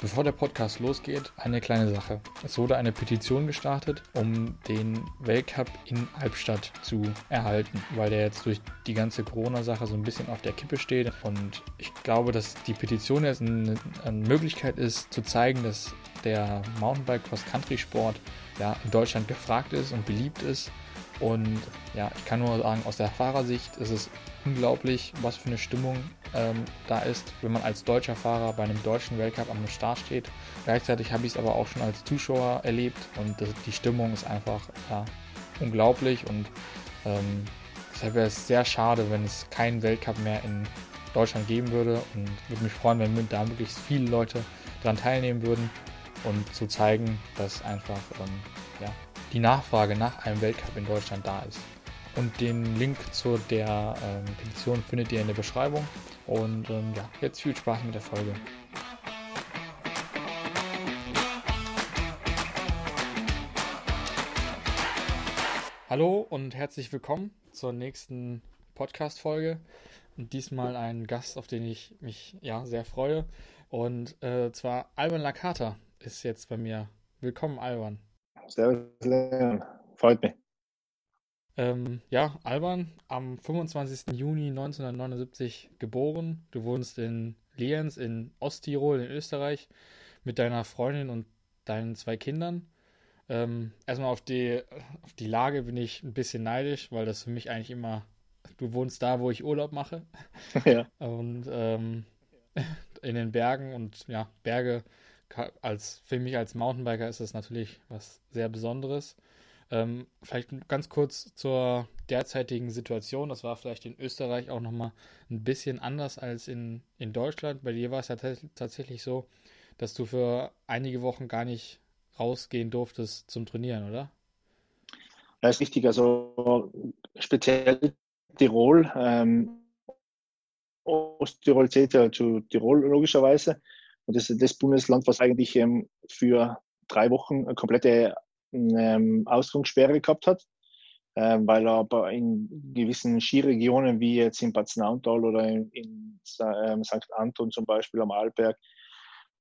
Bevor der Podcast losgeht, eine kleine Sache. Es wurde eine Petition gestartet, um den Weltcup in Albstadt zu erhalten, weil der jetzt durch die ganze Corona-Sache so ein bisschen auf der Kippe steht. Und ich glaube, dass die Petition jetzt eine, eine Möglichkeit ist, zu zeigen, dass der Mountainbike Cross-Country-Sport ja, in Deutschland gefragt ist und beliebt ist. Und ja, ich kann nur sagen, aus der Fahrersicht ist es unglaublich, was für eine Stimmung ähm, da ist, wenn man als deutscher Fahrer bei einem deutschen Weltcup am Start steht. Gleichzeitig habe ich es aber auch schon als Zuschauer erlebt und das, die Stimmung ist einfach ja, unglaublich und ähm, deshalb wäre es sehr schade, wenn es keinen Weltcup mehr in Deutschland geben würde und würde mich freuen, wenn da möglichst viele Leute daran teilnehmen würden und zu zeigen, dass einfach ähm, ja, die Nachfrage nach einem Weltcup in Deutschland da ist. Und den Link zu der ähm, Petition findet ihr in der Beschreibung. Und ähm, ja, jetzt viel Spaß mit der Folge. Hallo und herzlich willkommen zur nächsten Podcast-Folge. Und diesmal ein Gast, auf den ich mich ja sehr freue. Und äh, zwar Alban Lakata ist jetzt bei mir. Willkommen, Alban. Servus, Leon. Freut mich. Ähm, ja, Alban, am 25. Juni 1979 geboren. Du wohnst in Lienz in Osttirol in Österreich mit deiner Freundin und deinen zwei Kindern. Ähm, erstmal auf die, auf die Lage bin ich ein bisschen neidisch, weil das für mich eigentlich immer, du wohnst da, wo ich Urlaub mache. Ja. Und ähm, in den Bergen und ja, Berge als für mich als Mountainbiker ist das natürlich was sehr Besonderes. Ähm, vielleicht ganz kurz zur derzeitigen Situation. Das war vielleicht in Österreich auch nochmal ein bisschen anders als in, in Deutschland. Bei dir war es ja tatsächlich so, dass du für einige Wochen gar nicht rausgehen durftest zum Trainieren, oder? Ja, ist richtig. Also speziell Tirol. Ähm, Osttirol zählt ja zu Tirol logischerweise. Und das ist das Bundesland, was eigentlich ähm, für drei Wochen eine komplette ähm, Ausgangssperre gehabt hat, ähm, weil er aber in gewissen Skiregionen wie jetzt in Bad Nauntal oder in, in ähm, St. Anton zum Beispiel am Arlberg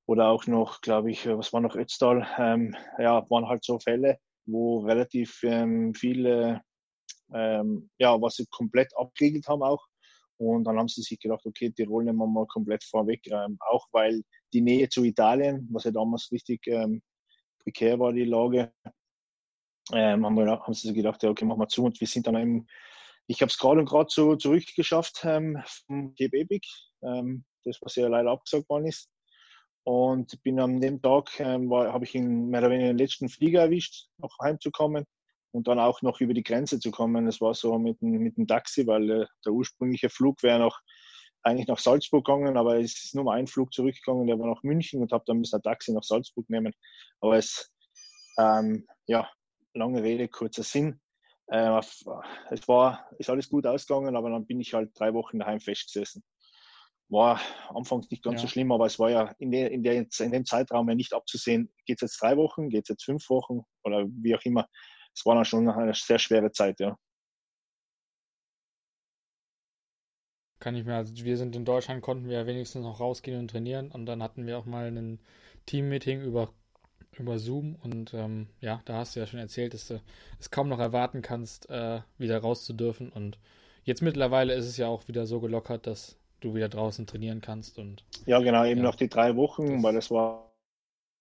oder auch noch, glaube ich, was war noch Ötztal, ähm, ja, waren halt so Fälle, wo relativ ähm, viele, ähm, ja, was sie komplett abgeriegelt haben auch. Und dann haben sie sich gedacht, okay, Tirol nehmen wir mal komplett vorweg, ähm, auch weil die Nähe zu Italien, was ja damals richtig ähm, prekär war, die Lage, ähm, haben, wir, haben sie gedacht, ja, okay, machen wir zu. Und wir sind dann eben, ich habe es gerade und gerade so zurückgeschafft ähm, vom Cape Epic, ähm, das was ja leider abgesagt worden ist. Und bin an dem Tag, ähm, habe ich ihn mehr oder weniger den letzten Flieger erwischt, noch heimzukommen und dann auch noch über die Grenze zu kommen. Das war so mit mit dem Taxi, weil äh, der ursprüngliche Flug wäre noch eigentlich nach Salzburg gegangen, aber es ist nur mal ein Flug zurückgegangen, der war nach München und habe dann müssen ein Taxi nach Salzburg nehmen. Aber es, ähm, ja, lange Rede, kurzer Sinn. Äh, es war, ist alles gut ausgegangen, aber dann bin ich halt drei Wochen daheim festgesessen. War anfangs nicht ganz ja. so schlimm, aber es war ja in, der, in, der, in dem Zeitraum ja nicht abzusehen, geht es jetzt drei Wochen, geht es jetzt fünf Wochen oder wie auch immer. Es war dann schon eine sehr schwere Zeit, ja. Kann ich mir, also wir sind in Deutschland, konnten wir ja wenigstens noch rausgehen und trainieren. Und dann hatten wir auch mal ein Team-Meeting über über Zoom. Und ähm, ja, da hast du ja schon erzählt, dass du es kaum noch erwarten kannst, äh, wieder raus zu dürfen. Und jetzt mittlerweile ist es ja auch wieder so gelockert, dass du wieder draußen trainieren kannst und ja genau eben ja, noch die drei Wochen, weil das war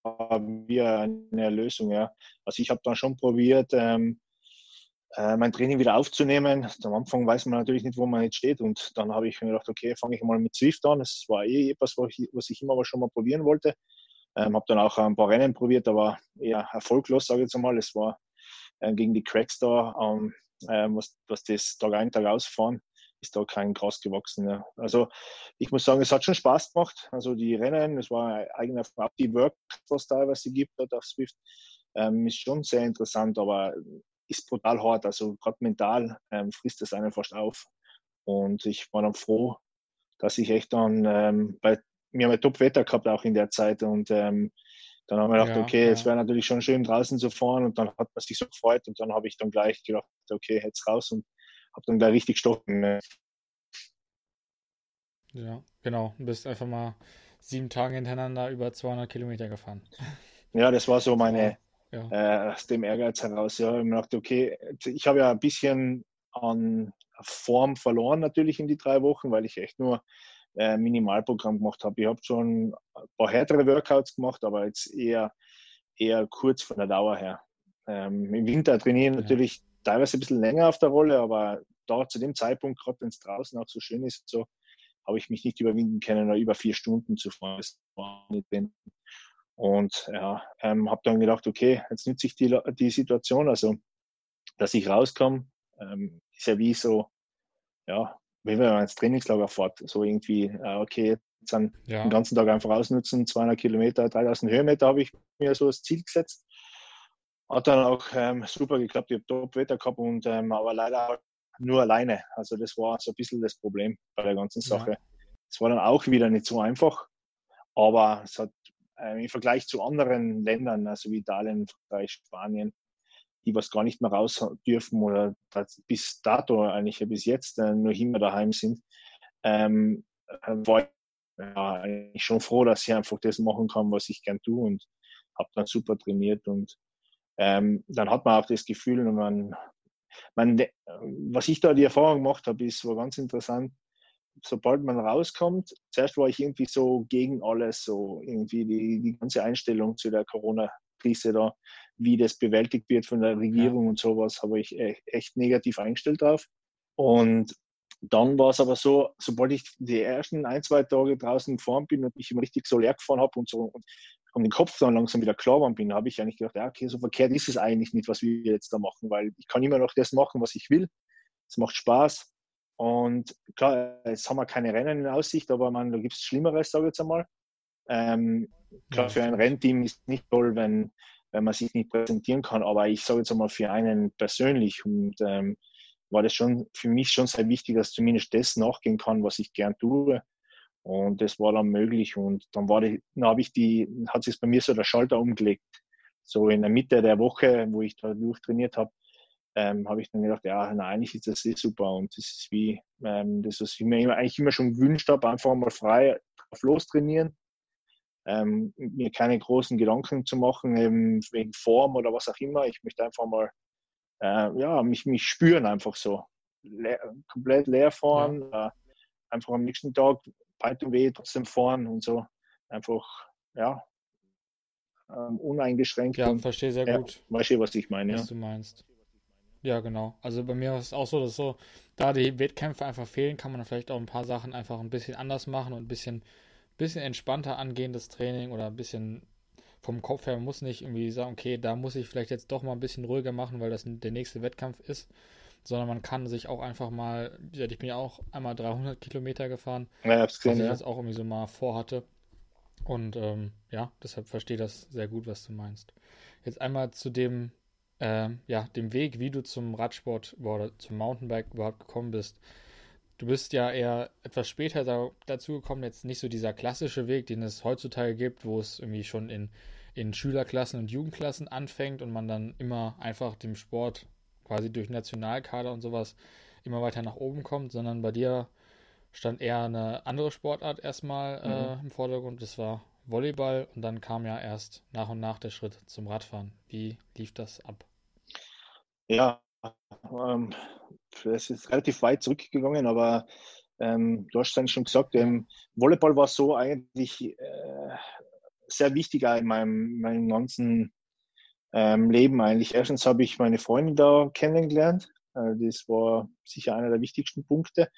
wie eine Lösung, ja. Also ich habe dann schon probiert, ähm, äh, mein Training wieder aufzunehmen. Am Anfang weiß man natürlich nicht, wo man jetzt steht. Und dann habe ich mir gedacht, okay, fange ich mal mit Swift an. Das war eh etwas, was ich, immer schon mal probieren wollte. Ähm, habe dann auch ein paar Rennen probiert, aber eher erfolglos, sage ich jetzt mal. Es war äh, gegen die Cracks da, ähm, äh, was, was das Tag ein, Tag ausfahren, ist da kein Gras gewachsen. Ja. Also ich muss sagen, es hat schon Spaß gemacht. Also die Rennen, es war eigener auch die Work, was teilweise gibt dort auf Swift, ähm, ist schon sehr interessant, aber ist brutal hart. Also gerade mental ähm, frisst es einen fast auf. Und ich war dann froh, dass ich echt dann ähm, bei wir haben Top-Wetter gehabt auch in der Zeit und ähm, dann haben wir gedacht, ja, okay, ja. es wäre natürlich schon schön draußen zu fahren und dann hat man sich so gefreut und dann habe ich dann gleich gedacht, okay, jetzt raus und habe dann gleich richtig stoppen. Ja, genau. Du bist einfach mal sieben Tage hintereinander über 200 Kilometer gefahren. Ja, das war so meine, ja. äh, aus dem Ehrgeiz heraus. Ja, ich mir gedacht, okay, ich habe ja ein bisschen an Form verloren natürlich in die drei Wochen, weil ich echt nur äh, Minimalprogramm gemacht habe. Ich habe schon ein paar härtere Workouts gemacht, aber jetzt eher, eher kurz von der Dauer her. Ähm, Im Winter trainieren ja. natürlich teilweise ein bisschen länger auf der Rolle, aber da zu dem Zeitpunkt, gerade wenn es draußen auch so schön ist, so habe ich mich nicht überwinden können, über vier Stunden zu fahren. Und ja, ähm, habe dann gedacht, okay, jetzt nütze ich die, die Situation, also dass ich rauskomme, ähm, ist ja wie so, ja, wenn man ins Trainingslager fährt, so irgendwie, äh, okay, jetzt dann ja. den ganzen Tag einfach ausnutzen, 200 Kilometer, 3000 Höhenmeter habe ich mir so als Ziel gesetzt. Hat dann auch ähm, super geklappt, ich habe Top-Wetter gehabt und ähm, aber leider nur alleine. Also das war so ein bisschen das Problem bei der ganzen Sache. Es ja. war dann auch wieder nicht so einfach, aber es hat äh, im Vergleich zu anderen Ländern, also wie Italien, Frankreich, Spanien, die was gar nicht mehr raus dürfen oder bis dato eigentlich bis jetzt äh, nur immer daheim sind, ähm, äh, war ich ja, schon froh, dass ich einfach das machen kann, was ich gern tue und habe dann super trainiert und ähm, dann hat man auch das Gefühl, man, man, was ich da die Erfahrung gemacht habe, ist war ganz interessant. Sobald man rauskommt, zuerst war ich irgendwie so gegen alles, so irgendwie die, die ganze Einstellung zu der Corona-Krise da, wie das bewältigt wird von der Regierung ja. und sowas, habe ich e-, echt negativ eingestellt drauf. Und dann war es aber so, sobald ich die ersten ein, zwei Tage draußen gefahren bin und mich immer richtig so leer gefahren habe und so und, und den Kopf dann langsam wieder klar geworden bin, habe ich eigentlich gedacht, ja, okay, so verkehrt ist es eigentlich nicht, was wir jetzt da machen, weil ich kann immer noch das machen, was ich will. Es macht Spaß. Und klar, jetzt haben wir keine Rennen in Aussicht, aber man, da gibt es Schlimmeres, sage ich jetzt einmal. Ähm, klar, für ein Rennteam ist es nicht toll, wenn, wenn man sich nicht präsentieren kann, aber ich sage jetzt einmal für einen persönlich und ähm, war das schon für mich schon sehr wichtig, dass zumindest das nachgehen kann, was ich gern tue. Und das war dann möglich. Und dann war die, dann habe ich die, hat sich bei mir so der Schalter umgelegt. So in der Mitte der Woche, wo ich da durchtrainiert habe, ähm, habe ich dann gedacht, ja, na, eigentlich ist das eh super. Und das ist wie, ähm, das, was ich mir immer, eigentlich immer schon gewünscht habe, einfach mal frei drauf lostrainieren. Ähm, mir keine großen Gedanken zu machen, eben wegen Form oder was auch immer. Ich möchte einfach mal äh, ja, mich, mich spüren einfach so. Le komplett leer fahren, ja. äh, einfach am nächsten Tag Beit und weh trotzdem fahren und so. Einfach, ja, ähm, uneingeschränkt. Ja, und, verstehe sehr ja, gut. Weißt du, was ich meine? Was ja. du meinst. Ja, genau. Also bei mir ist es auch so, dass so, da die Wettkämpfe einfach fehlen, kann man vielleicht auch ein paar Sachen einfach ein bisschen anders machen und ein bisschen, bisschen entspannter angehen, das Training oder ein bisschen vom Kopf her, man muss nicht irgendwie sagen, okay, da muss ich vielleicht jetzt doch mal ein bisschen ruhiger machen, weil das der nächste Wettkampf ist, sondern man kann sich auch einfach mal, ich bin ja auch einmal 300 Kilometer gefahren, ja, was ich jetzt auch irgendwie so mal vorhatte. Und ähm, ja, deshalb verstehe das sehr gut, was du meinst. Jetzt einmal zu dem, äh, ja, dem Weg, wie du zum Radsport oder zum Mountainbike überhaupt gekommen bist. Du bist ja eher etwas später da, dazu gekommen, jetzt nicht so dieser klassische Weg, den es heutzutage gibt, wo es irgendwie schon in, in Schülerklassen und Jugendklassen anfängt und man dann immer einfach dem Sport quasi durch Nationalkader und sowas immer weiter nach oben kommt, sondern bei dir stand eher eine andere Sportart erstmal äh, mhm. im Vordergrund. Das war Volleyball und dann kam ja erst nach und nach der Schritt zum Radfahren. Wie lief das ab? Ja, ähm, es ist relativ weit zurückgegangen, aber ähm, du hast es schon gesagt, ähm, Volleyball war so eigentlich äh, sehr wichtig in meinem, meinem ganzen ähm, Leben eigentlich. Erstens habe ich meine Freundin da kennengelernt. Äh, das war sicher einer der wichtigsten Punkte.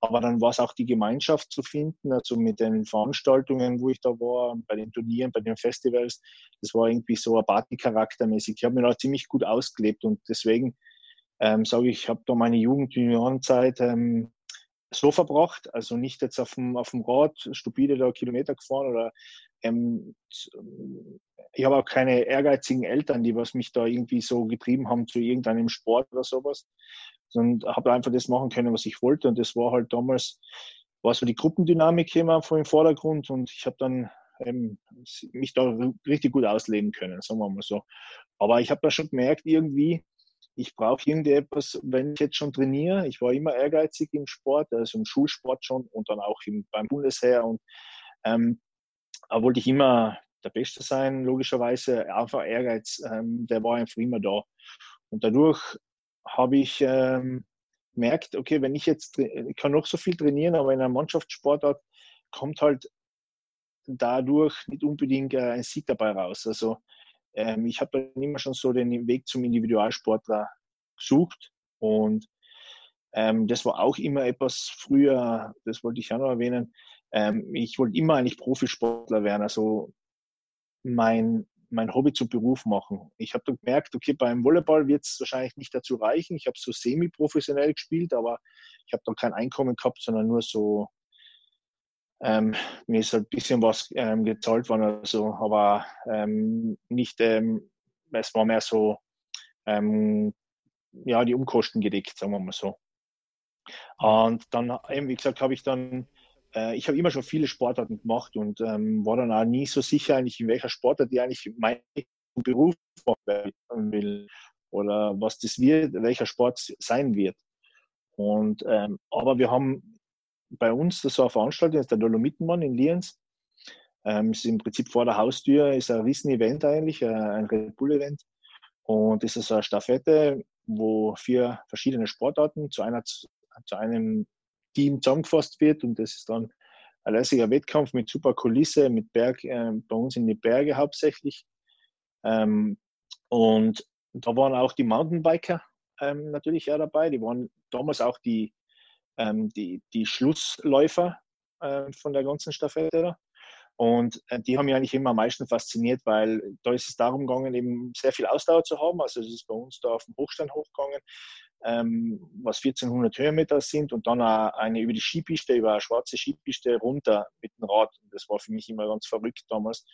Aber dann war es auch die Gemeinschaft zu finden, also mit den Veranstaltungen, wo ich da war, bei den Turnieren, bei den Festivals. Das war irgendwie so ein Party-Charaktermäßig. Ich habe mir da ziemlich gut ausgelebt und deswegen ähm, sage ich, ich habe da meine Jugend, Juniorenzeit ähm, so verbracht, also nicht jetzt auf dem, auf dem Rad stupide da Kilometer gefahren oder ähm, ich habe auch keine ehrgeizigen Eltern, die was mich da irgendwie so getrieben haben zu irgendeinem Sport oder sowas, sondern habe einfach das machen können, was ich wollte und das war halt damals, war so die Gruppendynamik immer vor dem Vordergrund und ich habe dann ähm, mich da richtig gut ausleben können, sagen wir mal so. Aber ich habe da schon gemerkt, irgendwie, ich brauche irgendetwas, wenn ich jetzt schon trainiere. Ich war immer ehrgeizig im Sport, also im Schulsport schon und dann auch im, beim Bundesheer. Und ähm, da wollte ich immer der Beste sein, logischerweise. Einfach Ehrgeiz, ähm, der war einfach immer da. Und dadurch habe ich ähm, gemerkt, okay, wenn ich jetzt, ich kann noch so viel trainieren, aber in einer Mannschaftssportart kommt halt dadurch nicht unbedingt äh, ein Sieg dabei raus. Also ähm, ich habe dann immer schon so den Weg zum Individualsportler gesucht und ähm, das war auch immer etwas früher, das wollte ich ja noch erwähnen. Ähm, ich wollte immer eigentlich Profisportler werden, also mein, mein Hobby zum Beruf machen. Ich habe gemerkt, okay, beim Volleyball wird es wahrscheinlich nicht dazu reichen. Ich habe so semi-professionell gespielt, aber ich habe dann kein Einkommen gehabt, sondern nur so, ähm, mir ist halt ein bisschen was ähm, gezahlt worden oder so, aber ähm, nicht, ähm, es war mehr so, ähm, ja, die Umkosten gedeckt, sagen wir mal so. Und dann, eben, wie gesagt, habe ich dann, äh, ich habe immer schon viele Sportarten gemacht und ähm, war dann auch nie so sicher eigentlich, in welcher Sportart ich eigentlich meinen Beruf machen will oder was das wird, welcher Sport sein wird. Und, ähm, aber wir haben bei uns, das war eine Veranstaltung, das ist der Dolomitenmann in Lienz. Ähm, ist im Prinzip vor der Haustür, ist ein Riesen-Event eigentlich, äh, ein Red Bull-Event. Und das ist eine Staffette, wo vier verschiedene Sportarten zu einer zu einem Team zusammengefasst wird und das ist dann ein lässiger Wettkampf mit super Kulisse, mit Berg, äh, bei uns in die Berge hauptsächlich. Ähm, und da waren auch die Mountainbiker ähm, natürlich ja dabei. Die waren damals auch die, ähm, die, die Schlussläufer äh, von der ganzen Staffette. Und äh, die haben mich eigentlich immer am meisten fasziniert, weil da ist es darum gegangen, eben sehr viel Ausdauer zu haben. Also es ist bei uns da auf dem Hochstein hochgegangen ähm, was 1400 Höhenmeter sind und dann eine über die Skipiste, über eine schwarze Skipiste runter mit dem Rad. Das war für mich immer ganz verrückt damals.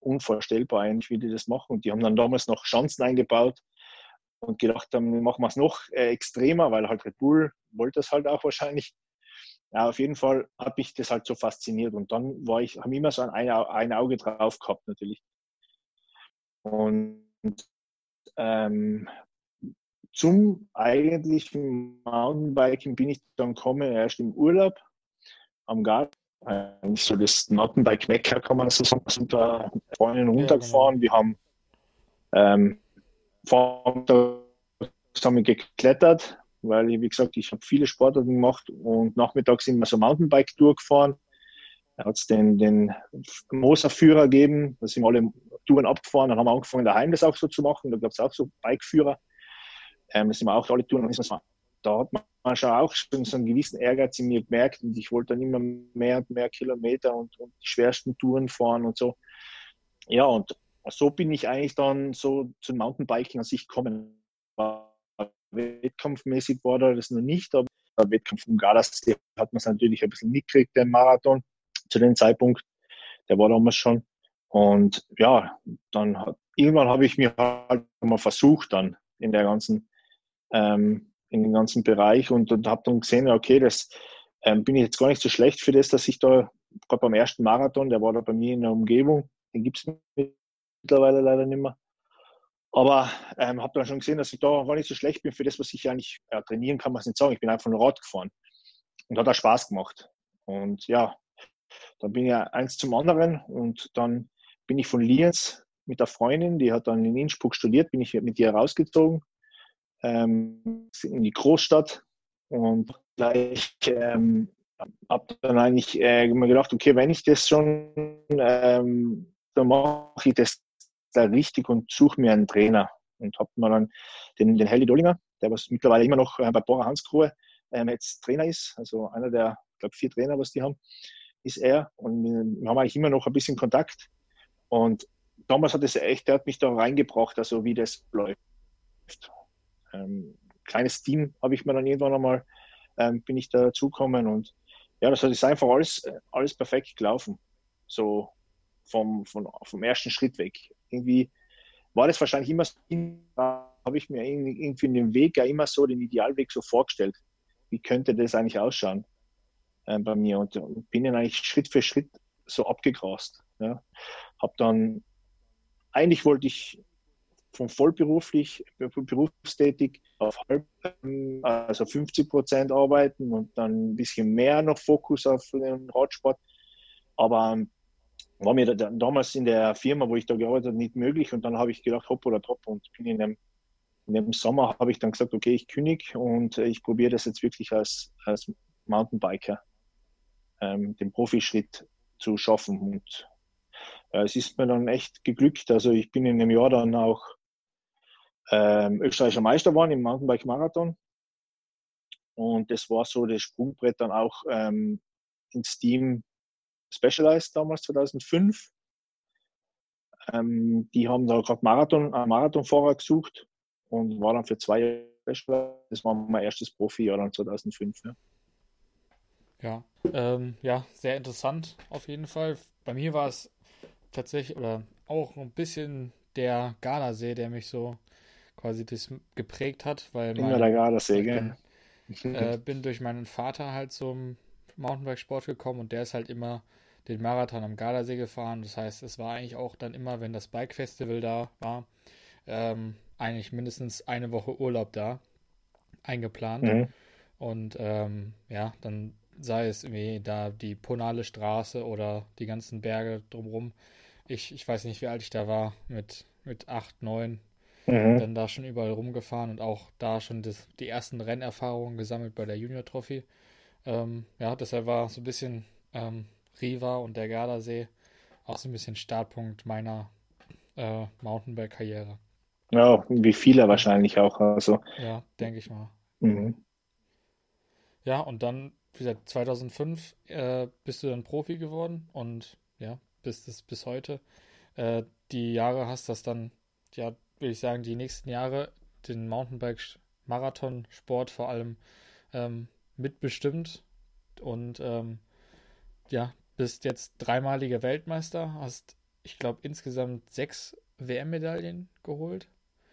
Unvorstellbar eigentlich, wie die das machen. Und die haben dann damals noch Schanzen eingebaut und gedacht haben, machen wir es noch äh, extremer, weil halt Red Bull wollte das halt auch wahrscheinlich. Ja, auf jeden Fall hat mich das halt so fasziniert und dann war ich, habe immer so ein, ein Auge drauf gehabt natürlich. Und ähm, zum eigentlichen Mountainbiking bin ich dann gekommen, erst im Urlaub am Garten. Eigentlich so das Mountainbike-Mecker, kann man so sagen. Wir sind da vorne runtergefahren. Genau. Wir haben ähm, zusammen geklettert, weil, wie gesagt, ich habe viele Sportarten gemacht und nachmittags sind wir so Mountainbike-Tour gefahren. Da hat es den, den Moser-Führer gegeben, da sind wir alle Touren abgefahren, dann haben wir angefangen, daheim das auch so zu machen. Da gab es auch so Bikeführer. Ähm, das wir auch alle tun. Da hat man schon auch schon so einen gewissen Ehrgeiz in mir gemerkt und ich wollte dann immer mehr und mehr Kilometer und, und die schwersten Touren fahren und so. Ja, und so bin ich eigentlich dann so zum Mountainbiking an sich gekommen. Wettkampfmäßig war da das noch nicht, aber der Wettkampf im Gardasee hat man es natürlich ein bisschen mitgekriegt, den Marathon zu dem Zeitpunkt. Der war damals schon. Und ja, dann hat, irgendwann habe ich mir halt mal versucht, dann in der ganzen ähm, in den ganzen Bereich und, und habe dann gesehen, okay, das ähm, bin ich jetzt gar nicht so schlecht für das, dass ich da gerade beim ersten Marathon, der war da bei mir in der Umgebung, den gibt es mittlerweile leider nicht mehr. Aber ähm, habe dann schon gesehen, dass ich da gar nicht so schlecht bin für das, was ich eigentlich ja, trainieren kann, man es nicht sagen. Ich bin einfach nur Rad gefahren und hat auch Spaß gemacht. Und ja, dann bin ich eins zum anderen und dann bin ich von Lienz mit der Freundin, die hat dann in Innsbruck studiert, bin ich mit ihr rausgezogen ähm, in die Großstadt und gleich ähm, habe dann eigentlich äh, immer gedacht, okay, wenn ich das schon, ähm, dann mache ich das da richtig und suche mir einen Trainer. Und habe mir dann den, den Helly Dollinger, der was mittlerweile immer noch äh, bei Bora Hansgrohe ähm, jetzt Trainer ist, also einer der, glaube, vier Trainer, was die haben, ist er. Und wir haben eigentlich immer noch ein bisschen Kontakt. Und damals hat es echt, der hat mich da reingebracht, also wie das läuft ähm, kleines Team habe ich mir dann irgendwann einmal, ähm, bin ich da dazugekommen und ja, das ist einfach alles, alles perfekt gelaufen. So vom, vom, vom ersten Schritt weg. Irgendwie war das wahrscheinlich immer so, habe ich mir irgendwie in dem Weg ja immer so den Idealweg so vorgestellt. Wie könnte das eigentlich ausschauen äh, bei mir? Und, und, bin dann eigentlich Schritt für Schritt so abgegrast. Ja. Hab dann, eigentlich wollte ich von vollberuflich, berufstätig auf halb, also 50 Prozent arbeiten und dann ein bisschen mehr noch Fokus auf den Radsport. Aber war mir da, damals in der Firma, wo ich da gearbeitet habe, nicht möglich. Und dann habe ich gedacht, hopp oder top. Und bin in dem, in dem Sommer habe ich dann gesagt, okay, ich kündige und ich probiere das jetzt wirklich als, als Mountainbiker, ähm, den Profischritt zu schaffen. Und äh, es ist mir dann echt geglückt. Also ich bin in dem Jahr dann auch ähm, österreichischer Meister geworden im Mountainbike-Marathon. Und das war so das Sprungbrett dann auch ähm, ins Team Specialized damals 2005. Ähm, die haben da gerade Marathon, einen Marathonfahrer gesucht und war dann für zwei Jahre. Das war mein erstes Profi-Jahr dann 2005. Ja. Ja, ähm, ja, sehr interessant auf jeden Fall. Bei mir war es tatsächlich oder auch ein bisschen der Gardasee, der mich so quasi das geprägt hat, weil der Gardasee? Bin, äh, bin durch meinen Vater halt zum Mountainbike-Sport gekommen und der ist halt immer den Marathon am Gardasee gefahren. Das heißt, es war eigentlich auch dann immer, wenn das Bike-Festival da war, ähm, eigentlich mindestens eine Woche Urlaub da eingeplant. Mhm. Und ähm, ja, dann sei es irgendwie da die Ponale Straße oder die ganzen Berge drumherum. Ich, ich weiß nicht, wie alt ich da war, mit, mit 8, 9, mhm. dann da schon überall rumgefahren und auch da schon das, die ersten Rennerfahrungen gesammelt bei der Junior Trophy. Ähm, ja, deshalb war so ein bisschen ähm, Riva und der Gardasee auch so ein bisschen Startpunkt meiner äh, Mountainbike-Karriere. Ja, wie viele wahrscheinlich auch. Also. Ja, denke ich mal. Mhm. Ja, und dann, wie gesagt, 2005 äh, bist du dann Profi geworden und ja, bist es bis heute. Äh, die Jahre hast das dann, ja, würde ich sagen, die nächsten Jahre den Mountainbike-Marathon-Sport vor allem ähm, mitbestimmt und ähm, ja, bist jetzt dreimaliger Weltmeister, hast, ich glaube, insgesamt sechs WM-Medaillen geholt.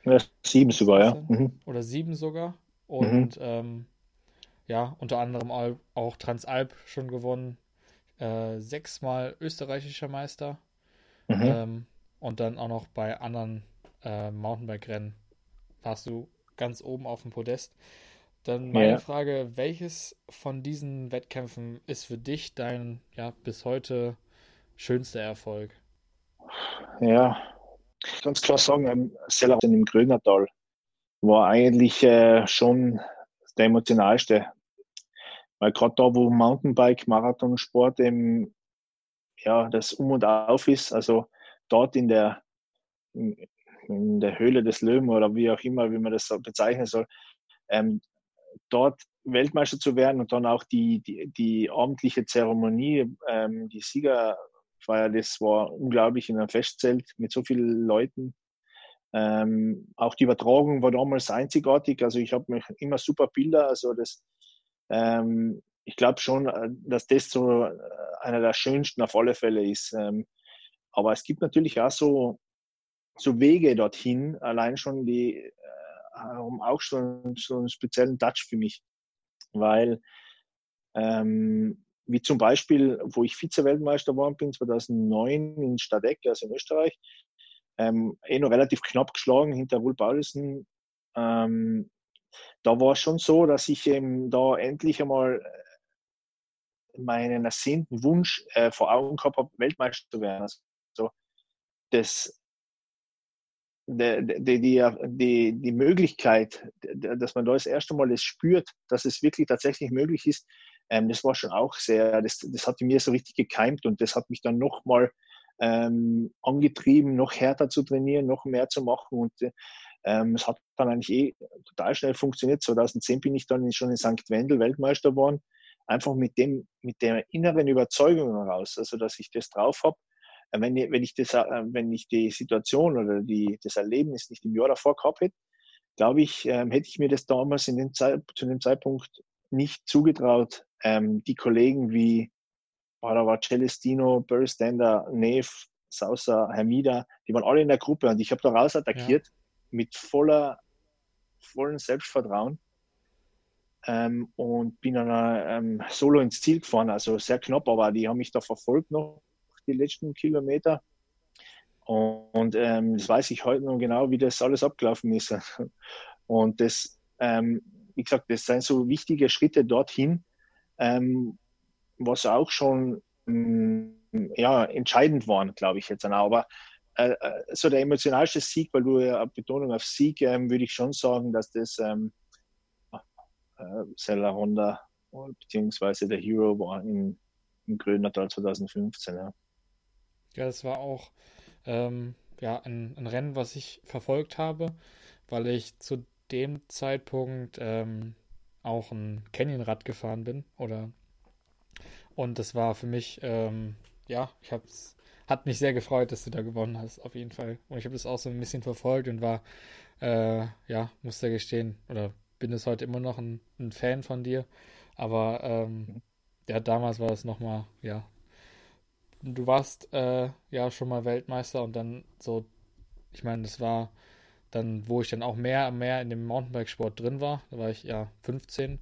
Ja, sieben sogar, ja. Mhm. Oder sieben sogar. Und mhm. ähm, ja, unter anderem auch Transalp schon gewonnen. Äh, sechsmal österreichischer Meister. Mhm. Ähm, und dann auch noch bei anderen äh, Mountainbike-Rennen warst du ganz oben auf dem Podest. Dann meine ja. Frage, welches von diesen Wettkämpfen ist für dich dein ja, bis heute schönster Erfolg? Ja, ich kann es klar sagen, ähm, Seller im Grönertal war eigentlich äh, schon der emotionalste. Weil gerade da, wo Mountainbike, Marathonsport eben, ja, das Um und Auf ist, also dort in der, in, in der Höhle des Löwen oder wie auch immer, wie man das so bezeichnen soll, ähm, dort Weltmeister zu werden und dann auch die, die, die abendliche Zeremonie, ähm, die Siegerfeier, das war unglaublich in einem Festzelt mit so vielen Leuten. Ähm, auch die Übertragung war damals einzigartig. Also ich habe mich immer super Bilder. Also das, ähm, ich glaube schon, äh, dass das so äh, einer der schönsten auf alle Fälle ist. Ähm, aber es gibt natürlich auch so, so Wege dorthin, allein schon die um auch schon so einen speziellen Touch für mich, weil ähm, wie zum Beispiel, wo ich Vize-Weltmeister geworden bin, 2009 in Stadeck, also in Österreich, ähm, eh noch relativ knapp geschlagen hinter Wolf Paulsen. Ähm, da war es schon so, dass ich eben da endlich einmal äh, meinen ersehnten Wunsch äh, vor Augen gehabt habe, Weltmeister zu werden. Also das die, die, die, die Möglichkeit, dass man da das erste Mal das spürt, dass es wirklich tatsächlich möglich ist, ähm, das war schon auch sehr, das, das hat mir so richtig gekeimt und das hat mich dann nochmal ähm, angetrieben, noch härter zu trainieren, noch mehr zu machen und ähm, es hat dann eigentlich eh total schnell funktioniert. 2010 bin ich dann schon in St. Wendel Weltmeister geworden, einfach mit dem, mit der inneren Überzeugung heraus, also dass ich das drauf habe wenn ich, wenn ich, das, äh, wenn ich die Situation oder die, das Erlebnis nicht im Jahr davor gehabt hätte, glaube ich, ähm, hätte ich mir das damals dem Zeit, zu dem Zeitpunkt nicht zugetraut. Ähm, die Kollegen wie oh, da war Celestino, Barry Stander, Neve, Sausa, Hermida, die waren alle in der Gruppe und ich habe da raus attackiert ja. mit voller, vollem Selbstvertrauen ähm, und bin dann ähm, solo ins Ziel gefahren, also sehr knapp, aber die haben mich da verfolgt noch die letzten Kilometer. Und ähm, das weiß ich heute noch genau, wie das alles abgelaufen ist. Und das, ähm, wie gesagt, das sind so wichtige Schritte dorthin, ähm, was auch schon ähm, ja, entscheidend waren, glaube ich jetzt. Aber äh, äh, so der emotionalste Sieg, weil du ja Betonung auf Sieg, ähm, würde ich schon sagen, dass das ähm, äh, Seller Honda beziehungsweise der Hero war in, in Grönatal 2015. Ja. Ja, das war auch ähm, ja, ein, ein, Rennen, was ich verfolgt habe, weil ich zu dem Zeitpunkt ähm, auch ein Canyon-Rad gefahren bin oder und das war für mich ähm, ja, ich hab's hat mich sehr gefreut, dass du da gewonnen hast, auf jeden Fall. Und ich habe das auch so ein bisschen verfolgt und war, äh, ja, muss da gestehen, oder bin es heute immer noch ein, ein Fan von dir. Aber ähm, ja, damals war es nochmal, ja. Du warst äh, ja schon mal Weltmeister und dann so, ich meine, das war dann, wo ich dann auch mehr und mehr in dem Mountainbikesport drin war. Da war ich ja 15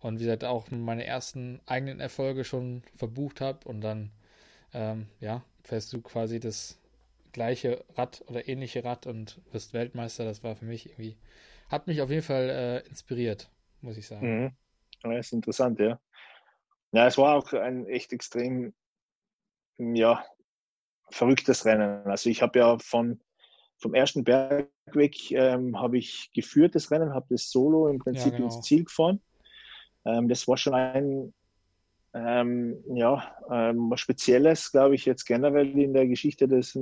und wie gesagt auch meine ersten eigenen Erfolge schon verbucht habe und dann ähm, ja, fährst du quasi das gleiche Rad oder ähnliche Rad und wirst Weltmeister. Das war für mich irgendwie, hat mich auf jeden Fall äh, inspiriert, muss ich sagen. Mhm. Ja, ist interessant, ja. Ja, es war auch ein echt extrem, ja, verrücktes Rennen. Also ich habe ja von vom ersten Berg weg ähm, habe ich geführt das Rennen, habe das Solo im Prinzip ja, genau. ins Ziel gefahren. Ähm, das war schon ein ähm, ja, ähm, Spezielles, glaube ich, jetzt generell in der Geschichte des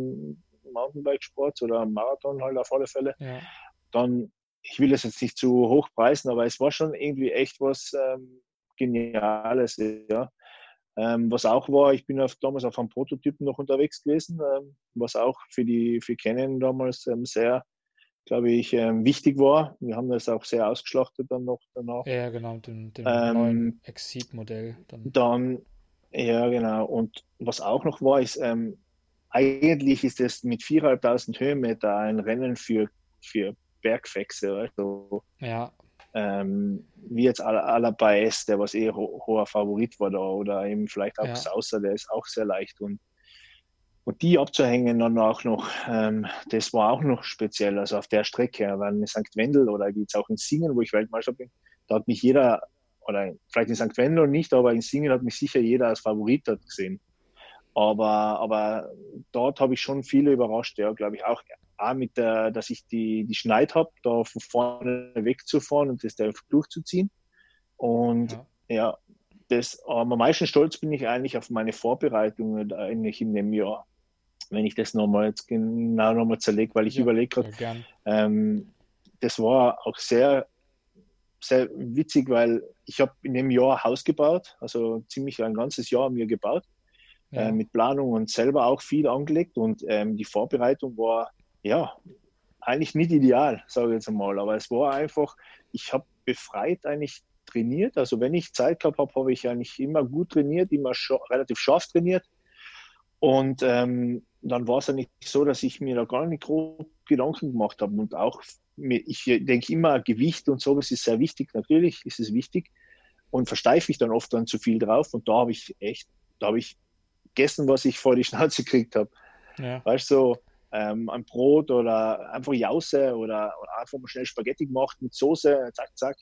Mountainbike-Sports oder Marathon halt auf alle Fälle. Ja. Dann, ich will das jetzt nicht zu hoch preisen, aber es war schon irgendwie echt was ähm, Geniales, ja. Ähm, was auch war, ich bin auf, damals auf einem Prototypen noch unterwegs gewesen, ähm, was auch für die für Canon damals ähm, sehr glaube ich, ähm, wichtig war. Wir haben das auch sehr ausgeschlachtet dann noch danach. Ja, genau, dem, dem ähm, neuen Exceed-Modell. Dann. dann. ja, genau. Und was auch noch war, ist, ähm, eigentlich ist es mit 4.500 Höhenmeter ein Rennen für, für Bergfexe. Also, ja. Ähm, wie jetzt Alabais, der was eh ho hoher Favorit war da, oder eben vielleicht auch ja. Sauser, der ist auch sehr leicht. Und und die abzuhängen dann auch noch, ähm, das war auch noch speziell. Also auf der Strecke, weil in St. Wendel oder jetzt auch in Singen, wo ich Weltmeister bin, da hat mich jeder, oder vielleicht in St. Wendel nicht, aber in Singen hat mich sicher jeder als Favorit dort gesehen. Aber, aber dort habe ich schon viele überrascht, ja, glaube ich auch. Auch mit der, dass ich die, die Schneid habe, da von vorne wegzufahren und das da durchzuziehen. Und ja, ja das, am meisten stolz bin ich eigentlich auf meine Vorbereitungen eigentlich in dem Jahr wenn ich das nochmal jetzt genau nochmal zerlege, weil ich ja, überlege gerade, ähm, das war auch sehr, sehr witzig, weil ich habe in dem Jahr Haus gebaut, also ziemlich ein ganzes Jahr mir gebaut, ja. äh, mit Planung und selber auch viel angelegt und ähm, die Vorbereitung war, ja, eigentlich nicht ideal, sage ich jetzt einmal, aber es war einfach, ich habe befreit eigentlich trainiert, also wenn ich Zeit gehabt habe, habe ich eigentlich immer gut trainiert, immer relativ scharf trainiert und ähm, dann war es ja nicht so, dass ich mir da gar nicht grob Gedanken gemacht habe. Und auch, ich denke immer, Gewicht und sowas ist sehr wichtig. Natürlich ist es wichtig. Und versteife ich dann oft dann zu viel drauf. Und da habe ich echt, da habe ich gegessen, was ich vor die Schnauze gekriegt habe. Ja. Weißt du, so, ähm, ein Brot oder einfach Jause oder, oder einfach mal schnell Spaghetti gemacht mit Soße, zack, zack.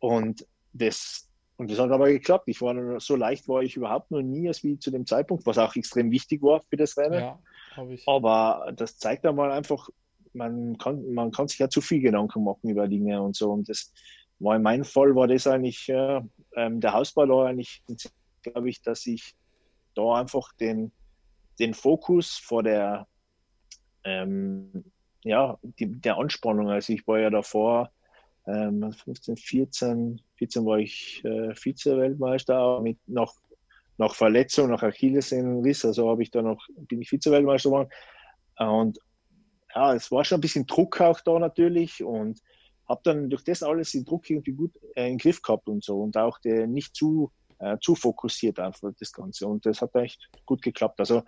Und das, und das hat aber geklappt. Ich war so leicht war ich überhaupt noch nie als wie zu dem Zeitpunkt, was auch extrem wichtig war für das Rennen. Ja. Aber das zeigt einmal einfach, man kann, man kann sich ja zu viel Gedanken machen über Dinge und so. Und das war in meinem Fall war das eigentlich äh, ähm, der Hausbau da eigentlich, glaube ich, dass ich da einfach den, den Fokus vor der ähm, ja, die, der Anspannung. Also ich war ja davor ähm, 15, 14, 14 war ich äh, Vize-Weltmeister, mit nach, nach Verletzung, nach Achillessehnenriss, also habe ich da noch, bin ich Vize-Weltmeister geworden. Und ja, es war schon ein bisschen Druck auch da natürlich und habe dann durch das alles den Druck irgendwie gut äh, in den Griff gehabt und so und auch der nicht zu, äh, zu fokussiert einfach das Ganze und das hat echt gut geklappt. Also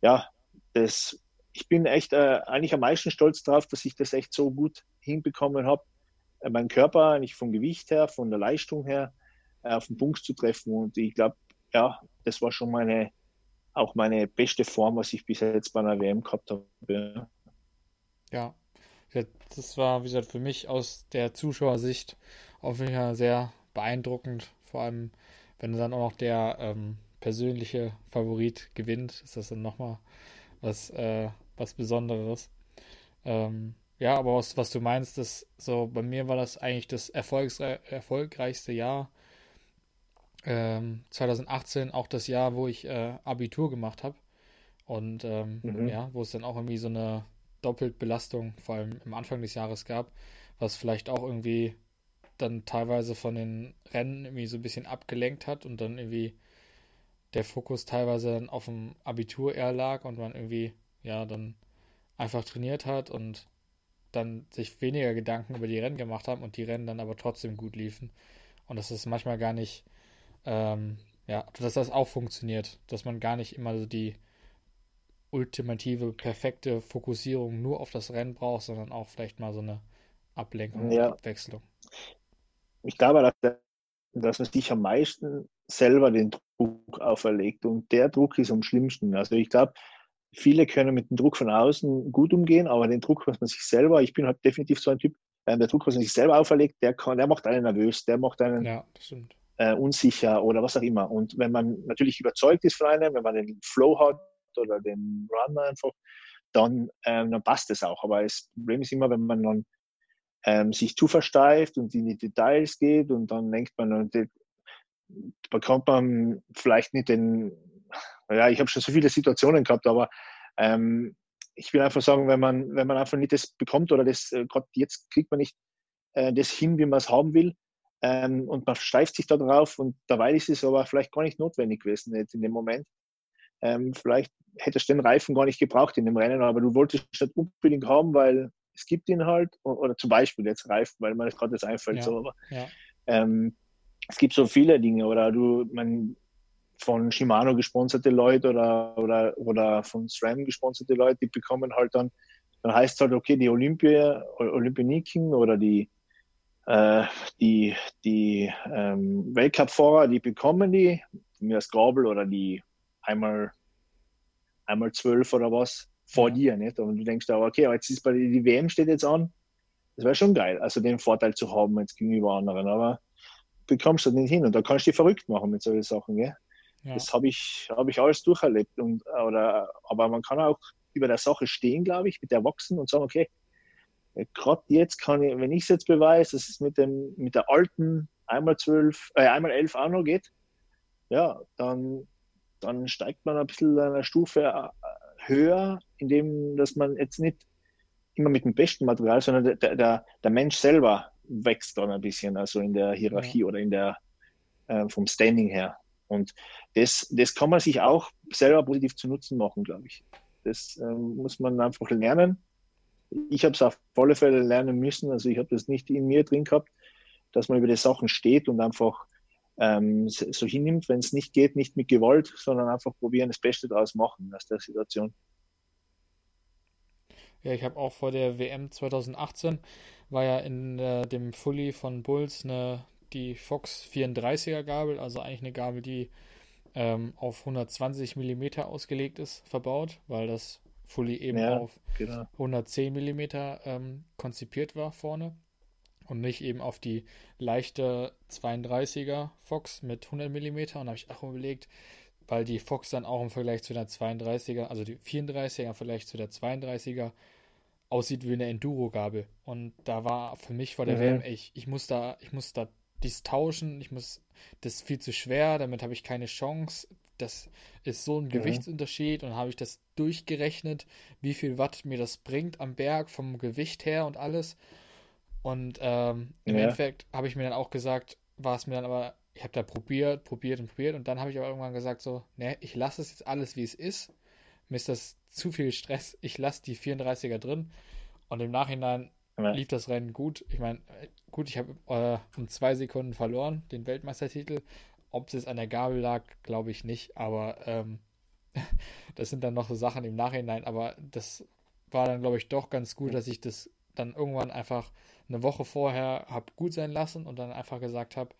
ja, das, ich bin echt äh, eigentlich am meisten stolz drauf, dass ich das echt so gut hinbekommen habe äh, meinen Körper eigentlich vom Gewicht her, von der Leistung her äh, auf den Punkt zu treffen. Und ich glaube, ja, das war schon meine, auch meine beste Form, was ich bis jetzt bei einer WM gehabt habe. Ja, das war, wie gesagt, für mich aus der Zuschauersicht auf jeden Fall sehr beeindruckend. Vor allem, wenn dann auch noch der, ähm, persönliche Favorit gewinnt, ist das dann nochmal was, äh, was Besonderes. Ähm, ja, aber was, was du meinst, ist so, bei mir war das eigentlich das erfolgreichste Jahr. Ähm, 2018 auch das Jahr, wo ich äh, Abitur gemacht habe. Und ähm, mhm. ja, wo es dann auch irgendwie so eine Doppelbelastung, vor allem am Anfang des Jahres gab, was vielleicht auch irgendwie dann teilweise von den Rennen irgendwie so ein bisschen abgelenkt hat und dann irgendwie der Fokus teilweise dann auf dem Abitur eher lag und man irgendwie ja dann einfach trainiert hat und dann sich weniger Gedanken über die Rennen gemacht haben und die Rennen dann aber trotzdem gut liefen. Und dass es manchmal gar nicht, ähm, ja, dass das auch funktioniert, dass man gar nicht immer so die ultimative, perfekte Fokussierung nur auf das Rennen braucht, sondern auch vielleicht mal so eine Ablenkung, ja. Abwechslung. Ich glaube, dass, dass man sich am meisten selber den Druck auferlegt und der Druck ist am schlimmsten. Also ich glaube, viele können mit dem Druck von außen gut umgehen, aber den Druck, was man sich selber, ich bin halt definitiv so ein Typ, äh, der Druck, was man sich selber auferlegt, der, kann, der macht einen nervös, der macht einen ja, äh, unsicher oder was auch immer. Und wenn man natürlich überzeugt ist von einem, wenn man den Flow hat oder den Run einfach, dann, ähm, dann passt es auch. Aber das Problem ist immer, wenn man dann ähm, sich zu versteift und in die Details geht und dann denkt man, bekommt man vielleicht nicht den, ja, ich habe schon so viele Situationen gehabt, aber ähm, ich will einfach sagen, wenn man, wenn man einfach nicht das bekommt oder das, äh, gerade jetzt kriegt man nicht äh, das hin, wie man es haben will, ähm, und man steift sich da drauf und dabei ist es aber vielleicht gar nicht notwendig gewesen jetzt in dem Moment. Ähm, vielleicht hättest du den Reifen gar nicht gebraucht in dem Rennen, aber du wolltest es nicht unbedingt haben, weil es gibt ihn halt, oder zum Beispiel jetzt Reifen, weil mir das gerade jetzt einfällt, ja, so, aber ja. ähm, es gibt so viele Dinge, oder du, man, von Shimano gesponserte Leute oder, oder, oder von SRAM gesponserte Leute, die bekommen halt dann, dann heißt es halt, okay, die Olympia, Olympioniken oder die, äh, die, die ähm, Weltcup-Fahrer, die bekommen die, mir das Grabel oder die einmal, einmal zwölf oder was vor ja. dir, nicht? Und du denkst da, okay, aber jetzt ist bei die WM steht jetzt an, das wäre schon geil, also den Vorteil zu haben jetzt gegenüber anderen, aber bekommst du nicht hin und da kannst du dich verrückt machen mit solchen Sachen, gell? Ja. Das habe ich, hab ich alles durcherlebt. Und, oder, aber man kann auch über der Sache stehen, glaube ich, mit der Erwachsenen und sagen, okay, gerade jetzt kann ich, wenn ich es jetzt beweise, dass es mit, dem, mit der alten einmal zwölf, äh, einmal elf auch noch geht, ja, dann, dann steigt man ein bisschen eine Stufe äh, höher, indem dass man jetzt nicht immer mit dem besten Material, sondern der, der, der Mensch selber wächst dann ein bisschen, also in der Hierarchie ja. oder in der äh, vom Standing her. Und das, das kann man sich auch selber positiv zu Nutzen machen, glaube ich. Das ähm, muss man einfach lernen. Ich habe es auf alle Fälle lernen müssen. Also ich habe das nicht in mir drin gehabt, dass man über die Sachen steht und einfach ähm, so hinnimmt, wenn es nicht geht, nicht mit Gewalt, sondern einfach probieren, das Beste daraus machen aus der Situation. Ja, ich habe auch vor der WM 2018 war ja in äh, dem Fully von Bulls eine die Fox 34er Gabel, also eigentlich eine Gabel, die ähm, auf 120 mm ausgelegt ist, verbaut, weil das Fully eben ja, auf genau. 110 mm ähm, konzipiert war vorne und nicht eben auf die leichte 32er Fox mit 100 mm. Und da habe ich auch überlegt, weil die Fox dann auch im Vergleich zu der 32er, also die 34er im Vergleich zu der 32er aussieht wie eine Enduro-Gabel. Und da war für mich vor der mhm. WM, ich, ich muss da, ich muss da dies tauschen, ich muss, das ist viel zu schwer, damit habe ich keine Chance. Das ist so ein. Gewichtsunterschied und habe ich das durchgerechnet, wie viel Watt mir das bringt am Berg vom Gewicht her und alles. Und ähm, im ja. Endeffekt habe ich mir dann auch gesagt, war es mir dann aber, ich habe da probiert, probiert und probiert und dann habe ich aber irgendwann gesagt so, ne, ich lasse es jetzt alles, wie es ist. Mir ist das zu viel Stress. Ich lasse die 34er drin und im Nachhinein ja. lief das Rennen gut. Ich meine, gut, ich habe äh, um zwei Sekunden verloren, den Weltmeistertitel. Ob es an der Gabel lag, glaube ich nicht, aber ähm, das sind dann noch so Sachen im Nachhinein. Aber das war dann, glaube ich, doch ganz gut, dass ich das dann irgendwann einfach eine Woche vorher habe gut sein lassen und dann einfach gesagt habe,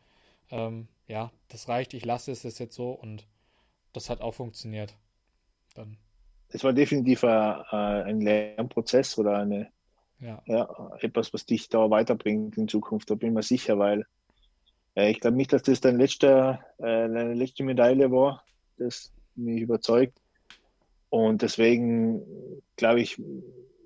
ähm, ja, das reicht, ich lasse es jetzt so und das hat auch funktioniert. Dann. Es war definitiv äh, ein Lernprozess oder eine, ja. ja. etwas, was dich da weiterbringt in Zukunft, da bin ich mir sicher, weil äh, ich glaube nicht, dass das dein letzter, äh, deine letzte Medaille war. das mich überzeugt. Und deswegen, glaube ich,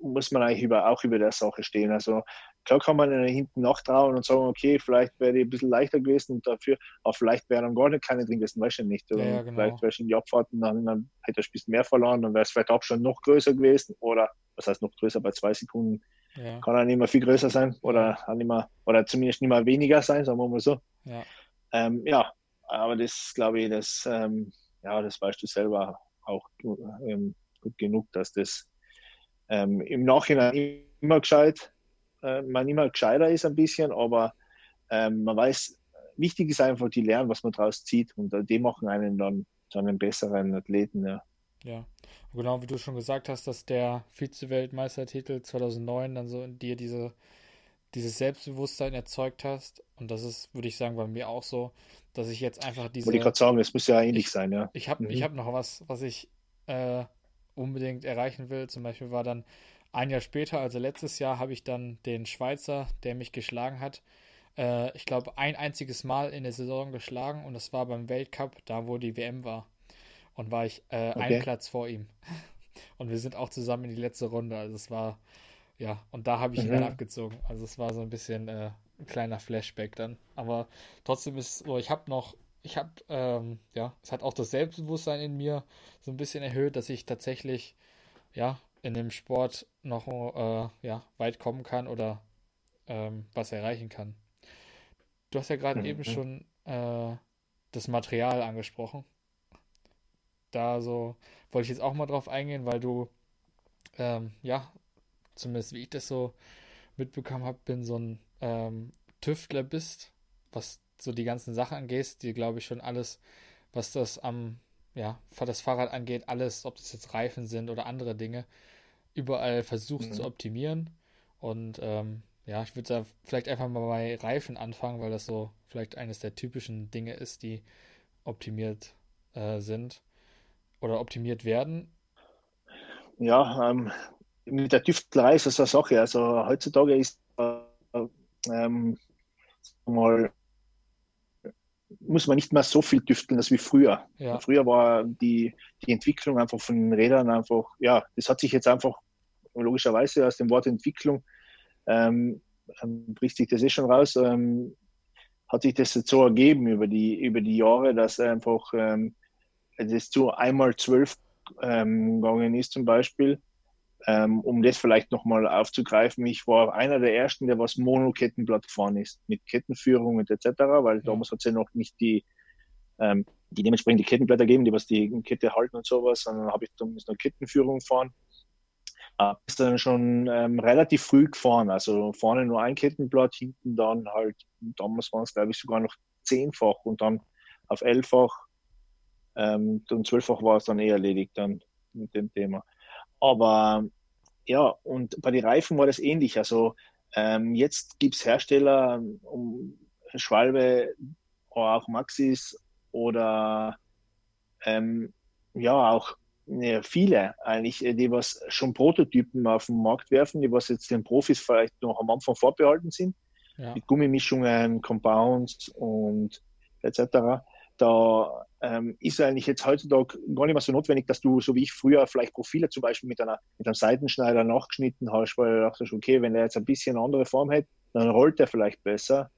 muss man eigentlich über, auch über der Sache stehen. Also klar kann man hinten nachtrauen und sagen, okay, vielleicht wäre die ein bisschen leichter gewesen und dafür, aber vielleicht wäre dann gar nicht keine drin gewesen, weiß ich nicht. Ja, genau. vielleicht wäre in die Abfahrten, dann, dann hätte er ein bisschen mehr verloren, dann wäre es vielleicht auch schon noch größer gewesen oder was heißt noch größer bei zwei Sekunden. Ja. Kann er nicht mehr viel größer sein oder nicht mehr, oder zumindest nicht mehr weniger sein, sagen wir mal so. Ja, ähm, ja aber das glaube ich, das, ähm, ja, das weißt du selber auch ähm, gut genug, dass das ähm, im Nachhinein immer gescheit äh, man immer gescheiter ist ein bisschen, aber ähm, man weiß, wichtig ist einfach, die lernen, was man daraus zieht und äh, die machen einen dann zu einem besseren Athleten. Ja. Ja, genau wie du schon gesagt hast, dass der Vize-Weltmeistertitel 2009 dann so in dir diese, dieses Selbstbewusstsein erzeugt hast. Und das ist, würde ich sagen, bei mir auch so, dass ich jetzt einfach diese. Wollte ich gerade sagen, es muss ja ähnlich ich, sein, ja. Ich habe mhm. hab noch was, was ich äh, unbedingt erreichen will. Zum Beispiel war dann ein Jahr später, also letztes Jahr, habe ich dann den Schweizer, der mich geschlagen hat, äh, ich glaube, ein einziges Mal in der Saison geschlagen und das war beim Weltcup, da wo die WM war. Und war ich äh, okay. einen Platz vor ihm. Und wir sind auch zusammen in die letzte Runde. Also es war, ja, und da habe ich ihn dann mhm. abgezogen. Also es war so ein bisschen äh, ein kleiner Flashback dann. Aber trotzdem ist es so, ich habe noch, ich habe, ähm, ja, es hat auch das Selbstbewusstsein in mir so ein bisschen erhöht, dass ich tatsächlich, ja, in dem Sport noch äh, ja, weit kommen kann oder ähm, was erreichen kann. Du hast ja gerade mhm. eben schon äh, das Material angesprochen. Da so wollte ich jetzt auch mal drauf eingehen, weil du ähm, ja, zumindest wie ich das so mitbekommen habe, bin so ein ähm, Tüftler bist, was so die ganzen Sachen angeht, die glaube ich schon alles, was das am ja, das Fahrrad angeht, alles, ob das jetzt Reifen sind oder andere Dinge, überall versuchst mhm. zu optimieren. Und ähm, ja, ich würde da vielleicht einfach mal bei Reifen anfangen, weil das so vielleicht eines der typischen Dinge ist, die optimiert äh, sind oder optimiert werden. Ja, ähm, mit der Tüftlerei ist das eine Sache. Also heutzutage ist äh, ähm, mal muss man nicht mehr so viel tüfteln als wie früher. Ja. Früher war die, die Entwicklung einfach von den Rädern einfach, ja, das hat sich jetzt einfach logischerweise aus dem Wort Entwicklung ähm, ähm, bricht sich das eh schon raus, ähm, hat sich das jetzt so ergeben über die, über die Jahre, dass einfach ähm, das zu einmal zwölf ähm, gegangen ist zum Beispiel. Ähm, um das vielleicht nochmal aufzugreifen, ich war einer der ersten, der was Monokettenblatt gefahren ist, mit Kettenführung und etc., weil damals hat es ja noch nicht die, ähm, die dementsprechend die Kettenblätter gegeben, die was die Kette halten und sowas, sondern habe ich damals noch Kettenführung gefahren ist dann schon ähm, relativ früh gefahren. Also vorne nur ein Kettenblatt, hinten dann halt, damals waren es glaube ich sogar noch zehnfach und dann auf elffach ähm, und zwölffach war es dann eh erledigt dann mit dem Thema. Aber ja, und bei den Reifen war das ähnlich. Also ähm, jetzt gibt es Hersteller um Schwalbe auch Maxis oder ähm, ja auch ja, viele eigentlich, äh, die was schon Prototypen auf den Markt werfen, die was jetzt den Profis vielleicht noch am Anfang vorbehalten sind, ja. mit Gummimischungen, Compounds und etc. Da ähm, ist eigentlich jetzt heutzutage gar nicht mehr so notwendig, dass du, so wie ich früher, vielleicht Profile zum Beispiel mit, einer, mit einem Seitenschneider nachgeschnitten hast, weil du dachtest, okay, wenn er jetzt ein bisschen andere Form hätte, dann rollt er vielleicht besser.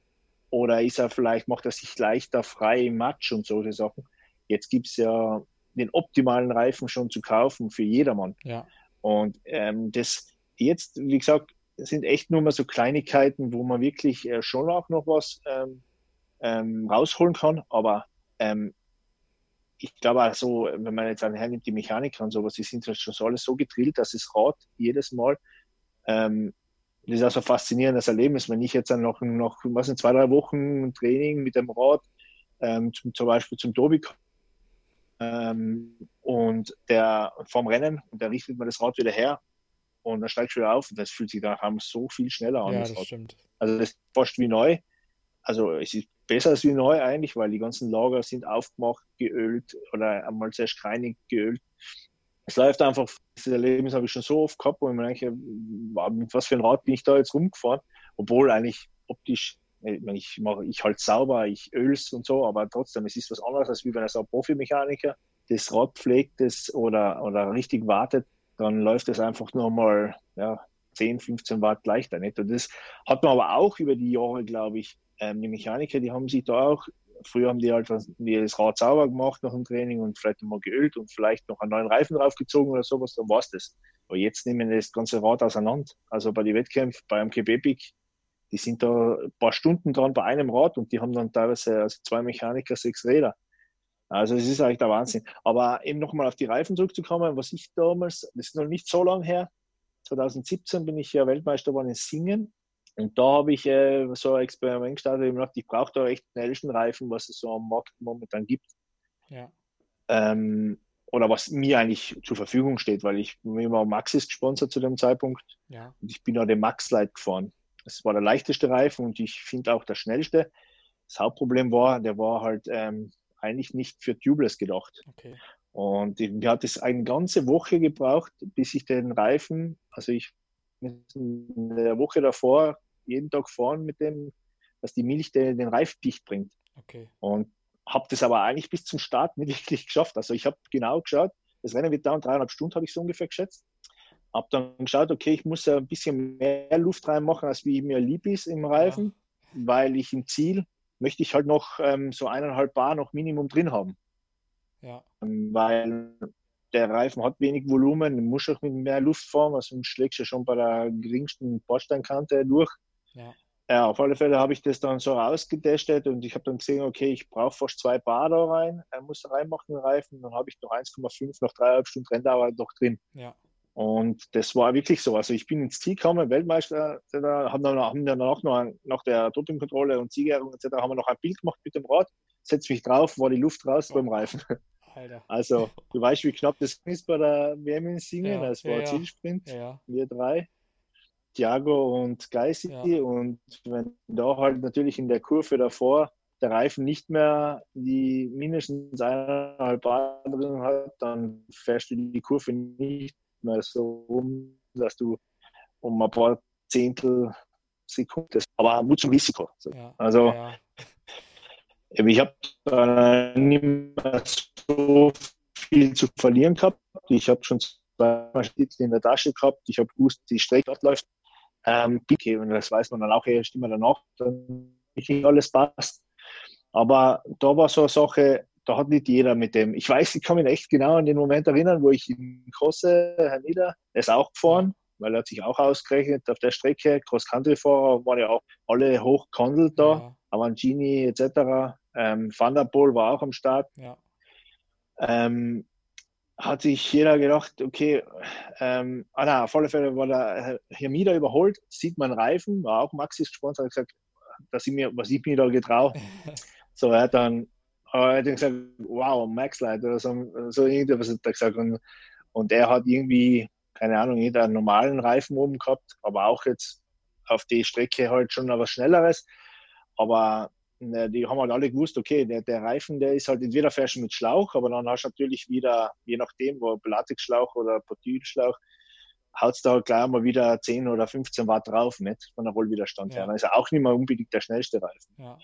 Oder ist er vielleicht, macht er sich leichter frei im Matsch und solche Sachen. Jetzt gibt es ja den optimalen Reifen schon zu kaufen für jedermann. Ja. Und ähm, das jetzt, wie gesagt, sind echt nur mal so Kleinigkeiten, wo man wirklich äh, schon auch noch was ähm, ähm, rausholen kann. Aber ähm, ich glaube auch so, wenn man jetzt hernimmt, die Mechaniker und sowas, die sind halt schon so alles so gedrillt, dass das Rad jedes Mal, ähm, das ist auch so ein faszinierendes Erlebnis, wenn ich jetzt dann noch, noch was in zwei, drei Wochen Training mit dem Rad ähm, zum, zum Beispiel zum Tobi ähm, und der vom Rennen, und der richtet mir das Rad wieder her und dann steigt wieder auf und das fühlt sich da haben so viel schneller an. Ja, das, das stimmt. Also das ist fast wie neu. Also es ist besser als wie neu eigentlich, weil die ganzen Lager sind aufgemacht, geölt oder einmal sehr schreinig geölt. Es läuft einfach, das Erlebnis habe ich schon so oft gehabt, wo ich mir denke, mit was für ein Rad bin ich da jetzt rumgefahren, obwohl eigentlich optisch ich, ich mache, ich halt sauber, ich öl's und so, aber trotzdem, es ist was anderes, als wie wenn ein Profimechaniker das Rad pflegt das oder, oder richtig wartet, dann läuft es einfach nochmal ja, 10, 15 Watt leichter. Nicht? Und das hat man aber auch über die Jahre, glaube ich, ähm, die Mechaniker, die haben sich da auch, früher haben die halt das Rad sauber gemacht nach dem Training und vielleicht nochmal geölt und vielleicht noch einen neuen Reifen draufgezogen oder sowas, dann war es das. Aber jetzt nehmen das ganze Rad auseinander. Also bei den Wettkämpfen, bei einem Epic, die sind da ein paar Stunden dran bei einem Rad und die haben dann teilweise also zwei Mechaniker, sechs Räder. Also es ist eigentlich der Wahnsinn. Aber eben nochmal auf die Reifen zurückzukommen, was ich damals, das ist noch nicht so lange her, 2017 bin ich ja Weltmeister geworden in Singen. Und da habe ich äh, so ein Experiment gestartet. Ich, gedacht, ich brauche da echt schnellsten Reifen, was es so am Markt momentan gibt. Ja. Ähm, oder was mir eigentlich zur Verfügung steht, weil ich mir war Maxis gesponsert zu dem Zeitpunkt. Ja. Und ich bin da den Max Light gefahren. Das war der leichteste Reifen und ich finde auch der schnellste. Das Hauptproblem war, der war halt ähm, eigentlich nicht für Tubeless gedacht. Okay. Und mir hat es eine ganze Woche gebraucht, bis ich den Reifen, also ich in der Woche davor jeden Tag fahren mit dem, dass die Milch den, den Reifen dicht bringt. Okay. Und habe das aber eigentlich bis zum Start nicht wirklich geschafft. Also ich habe genau geschaut, das Rennen wird dauern, dreieinhalb Stunden habe ich so ungefähr geschätzt. Habe dann geschaut, okay, ich muss ein bisschen mehr Luft reinmachen, als wie mir lieb ist im Reifen, ja. weil ich im Ziel möchte ich halt noch ähm, so eineinhalb Bar noch Minimum drin haben. Ja. Weil der Reifen hat wenig Volumen, du musst auch mit mehr Luft fahren, also sonst schlägst du schon bei der geringsten Bordsteinkante durch. Ja. ja auf alle Fälle habe ich das dann so rausgetestet und ich habe dann gesehen, okay, ich brauche fast zwei Bar da rein, er muss da reinmachen, den Reifen, dann habe ich noch 1,5 noch dreieinhalb Stunden Renndauer noch drin. Ja. Und das war wirklich so. Also ich bin ins Ziel gekommen, Weltmeister, da haben dann, haben dann auch noch nach der Dopingkontrolle und Siegerehrung etc. haben wir noch ein Bild gemacht mit dem Rad, setze mich drauf, war die Luft raus oh. beim Reifen. Alter. Also du weißt, wie knapp das ist bei der WM in Singen. Ja, es war ja, Zielsprint, ja. wir drei, Thiago und Geisi. Ja. Und wenn da halt natürlich in der Kurve davor der Reifen nicht mehr die mindestens eineinhalb Bar drin hat, dann fährst du die Kurve nicht mehr so rum, dass du um ein paar Zehntel Sekunden, aber Mut zum Risiko. Ja, also ja. Ich habe nicht mehr so viel zu verlieren gehabt. Ich habe schon zweimal in der Tasche gehabt. Ich habe gewusst, die Strecke läuft. Ähm, okay, und das weiß man dann auch erst immer danach, dann nicht alles passt. Aber da war so eine Sache, da hat nicht jeder mit dem. Ich weiß, ich kann mich echt genau an den Moment erinnern, wo ich in Kosse, Herr Nieder, der ist auch gefahren, weil er hat sich auch ausgerechnet auf der Strecke. Cross-Country-Fahrer waren ja auch alle hochgehandelt da, ja. Avancini etc. Ähm, Van der Poel war auch am Start. Ja. Ähm, hat sich jeder gedacht, okay, ähm, ah na, auf alle Fälle war der Hermida überholt, sieht man Reifen, war auch Maxis gesponsert, hat gesagt, dass ich mir, was ich mir da getraue. so, er hat dann aber er hat gesagt, wow, Max Light oder so, so irgendwas hat er gesagt. Und, und er hat irgendwie, keine Ahnung, jeder einen normalen Reifen oben gehabt, aber auch jetzt auf die Strecke halt schon was Schnelleres. Aber ne, die haben halt alle gewusst, okay, der, der Reifen, der ist halt entweder fährst mit Schlauch, aber dann hast du natürlich wieder, je nachdem, wo Latexschlauch oder Potylschlauch, haut es da halt gleich mal wieder 10 oder 15 Watt drauf, nicht von der Rollwiderstand ja. her. Er auch nicht mehr unbedingt der schnellste Reifen. Ja,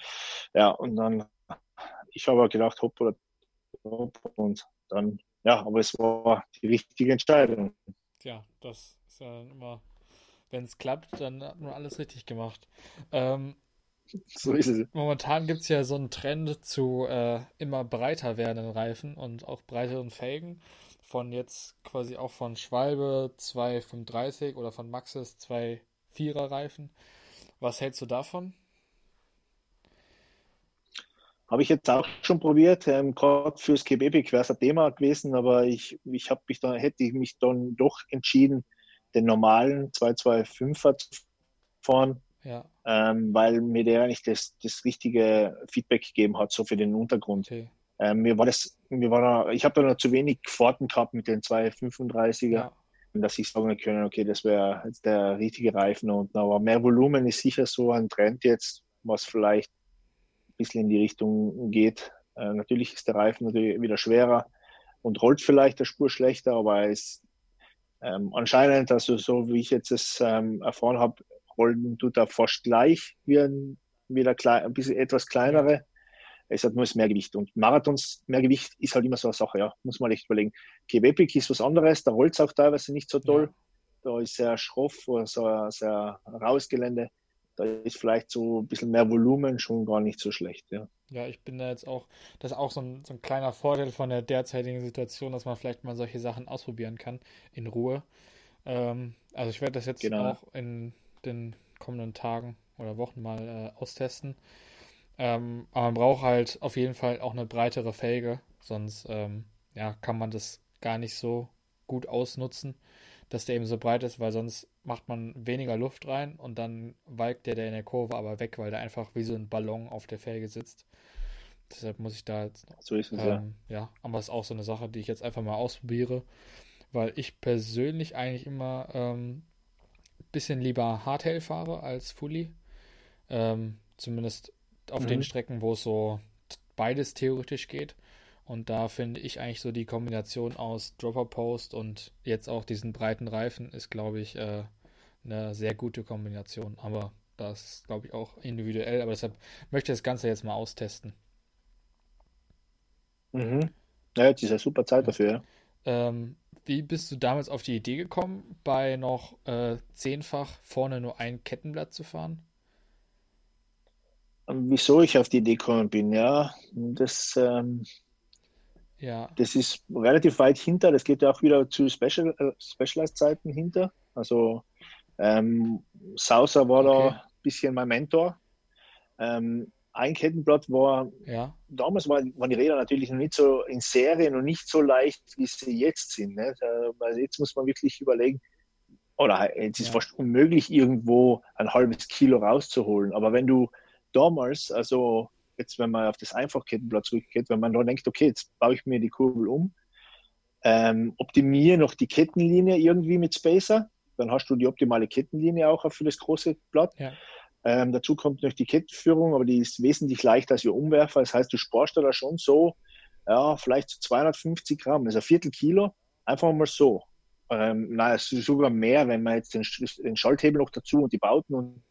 ja und dann ich habe gedacht, hopp oder hopp und dann, ja, aber es war die richtige Entscheidung. Tja, das ist ja immer, wenn es klappt, dann hat man alles richtig gemacht. Ähm, so ist es. Momentan gibt es ja so einen Trend zu äh, immer breiter werdenden Reifen und auch breiteren Felgen. Von jetzt quasi auch von Schwalbe 235 oder von Maxis 2,4er Reifen. Was hältst du davon? Habe ich jetzt auch schon probiert, ähm, gerade fürs Quebec wäre es ein Thema gewesen, aber ich, ich habe mich dann, hätte ich mich dann doch entschieden, den normalen 225er zu fahren, ja. ähm, weil mir der eigentlich das, das richtige Feedback gegeben hat, so für den Untergrund. Okay. Ähm, mir war das, mir war da, ich habe da noch zu wenig Fahrten gehabt mit den 235er, ja. dass ich sagen können, okay, das wäre jetzt der richtige Reifen und aber mehr Volumen ist sicher so ein Trend jetzt, was vielleicht bisschen in die Richtung geht. Äh, natürlich ist der Reifen natürlich wieder schwerer und rollt vielleicht der Spur schlechter, aber er ist ähm, anscheinend, also so wie ich jetzt es ähm, erfahren habe, rollen tut er fast gleich wie, ein, wie der klein, ein bisschen etwas kleinere. es hat nur das Mehrgewicht. Und Marathons Mehrgewicht ist halt immer so eine Sache, ja, muss man echt überlegen. Webig ist was anderes, da rollt es auch teilweise nicht so toll. Ja. Da ist sehr schroff oder so sehr raues Gelände. Da ist vielleicht so ein bisschen mehr Volumen schon gar nicht so schlecht, ja. Ja, ich bin da jetzt auch, das ist auch so ein, so ein kleiner Vorteil von der derzeitigen Situation, dass man vielleicht mal solche Sachen ausprobieren kann, in Ruhe. Ähm, also ich werde das jetzt genau. auch in den kommenden Tagen oder Wochen mal äh, austesten. Ähm, aber man braucht halt auf jeden Fall auch eine breitere Felge, sonst ähm, ja, kann man das gar nicht so gut ausnutzen, dass der eben so breit ist, weil sonst macht man weniger Luft rein und dann walkt der, der in der Kurve aber weg, weil der einfach wie so ein Ballon auf der Felge sitzt. Deshalb muss ich da jetzt. So ist es, ähm, ja. ja. aber es ist auch so eine Sache, die ich jetzt einfach mal ausprobiere, weil ich persönlich eigentlich immer ähm, bisschen lieber Hardtail fahre als Fully. Ähm, zumindest auf mhm. den Strecken, wo es so beides theoretisch geht. Und da finde ich eigentlich so die Kombination aus Dropper Post und jetzt auch diesen breiten Reifen ist, glaube ich, äh, eine sehr gute Kombination. Aber das ist, glaube ich, auch individuell. Aber deshalb möchte ich das Ganze jetzt mal austesten. Mhm. Ja, jetzt ist ja super Zeit dafür. Ja. Ähm, wie bist du damals auf die Idee gekommen, bei noch äh, zehnfach vorne nur ein Kettenblatt zu fahren? Wieso ich auf die Idee gekommen bin, ja, das, ähm, ja. das ist relativ weit hinter. Das geht ja auch wieder zu Special, äh, Specialized-Zeiten hinter. Also ähm, Sauser war okay. da ein bisschen mein Mentor. Ähm, ein Kettenblatt war, ja. damals waren, waren, die Räder natürlich noch nicht so in Serien und nicht so leicht, wie sie jetzt sind. Ne? Also jetzt muss man wirklich überlegen, oder jetzt ist ja. fast unmöglich, irgendwo ein halbes Kilo rauszuholen. Aber wenn du damals, also jetzt, wenn man auf das Einfachkettenblatt zurückgeht, wenn man da denkt, okay, jetzt baue ich mir die Kurbel um, ähm, optimiere noch die Kettenlinie irgendwie mit Spacer, dann hast du die optimale Kettenlinie auch für das große Blatt. Ja. Ähm, dazu kommt noch die Kettenführung, aber die ist wesentlich leichter als ihr Umwerfer. Das heißt, du sparst da schon so, ja, vielleicht so 250 Gramm, also ein Viertel Kilo, einfach mal so. Ähm, naja, sogar mehr, wenn man jetzt den, den Schalthebel noch dazu und die Bauten und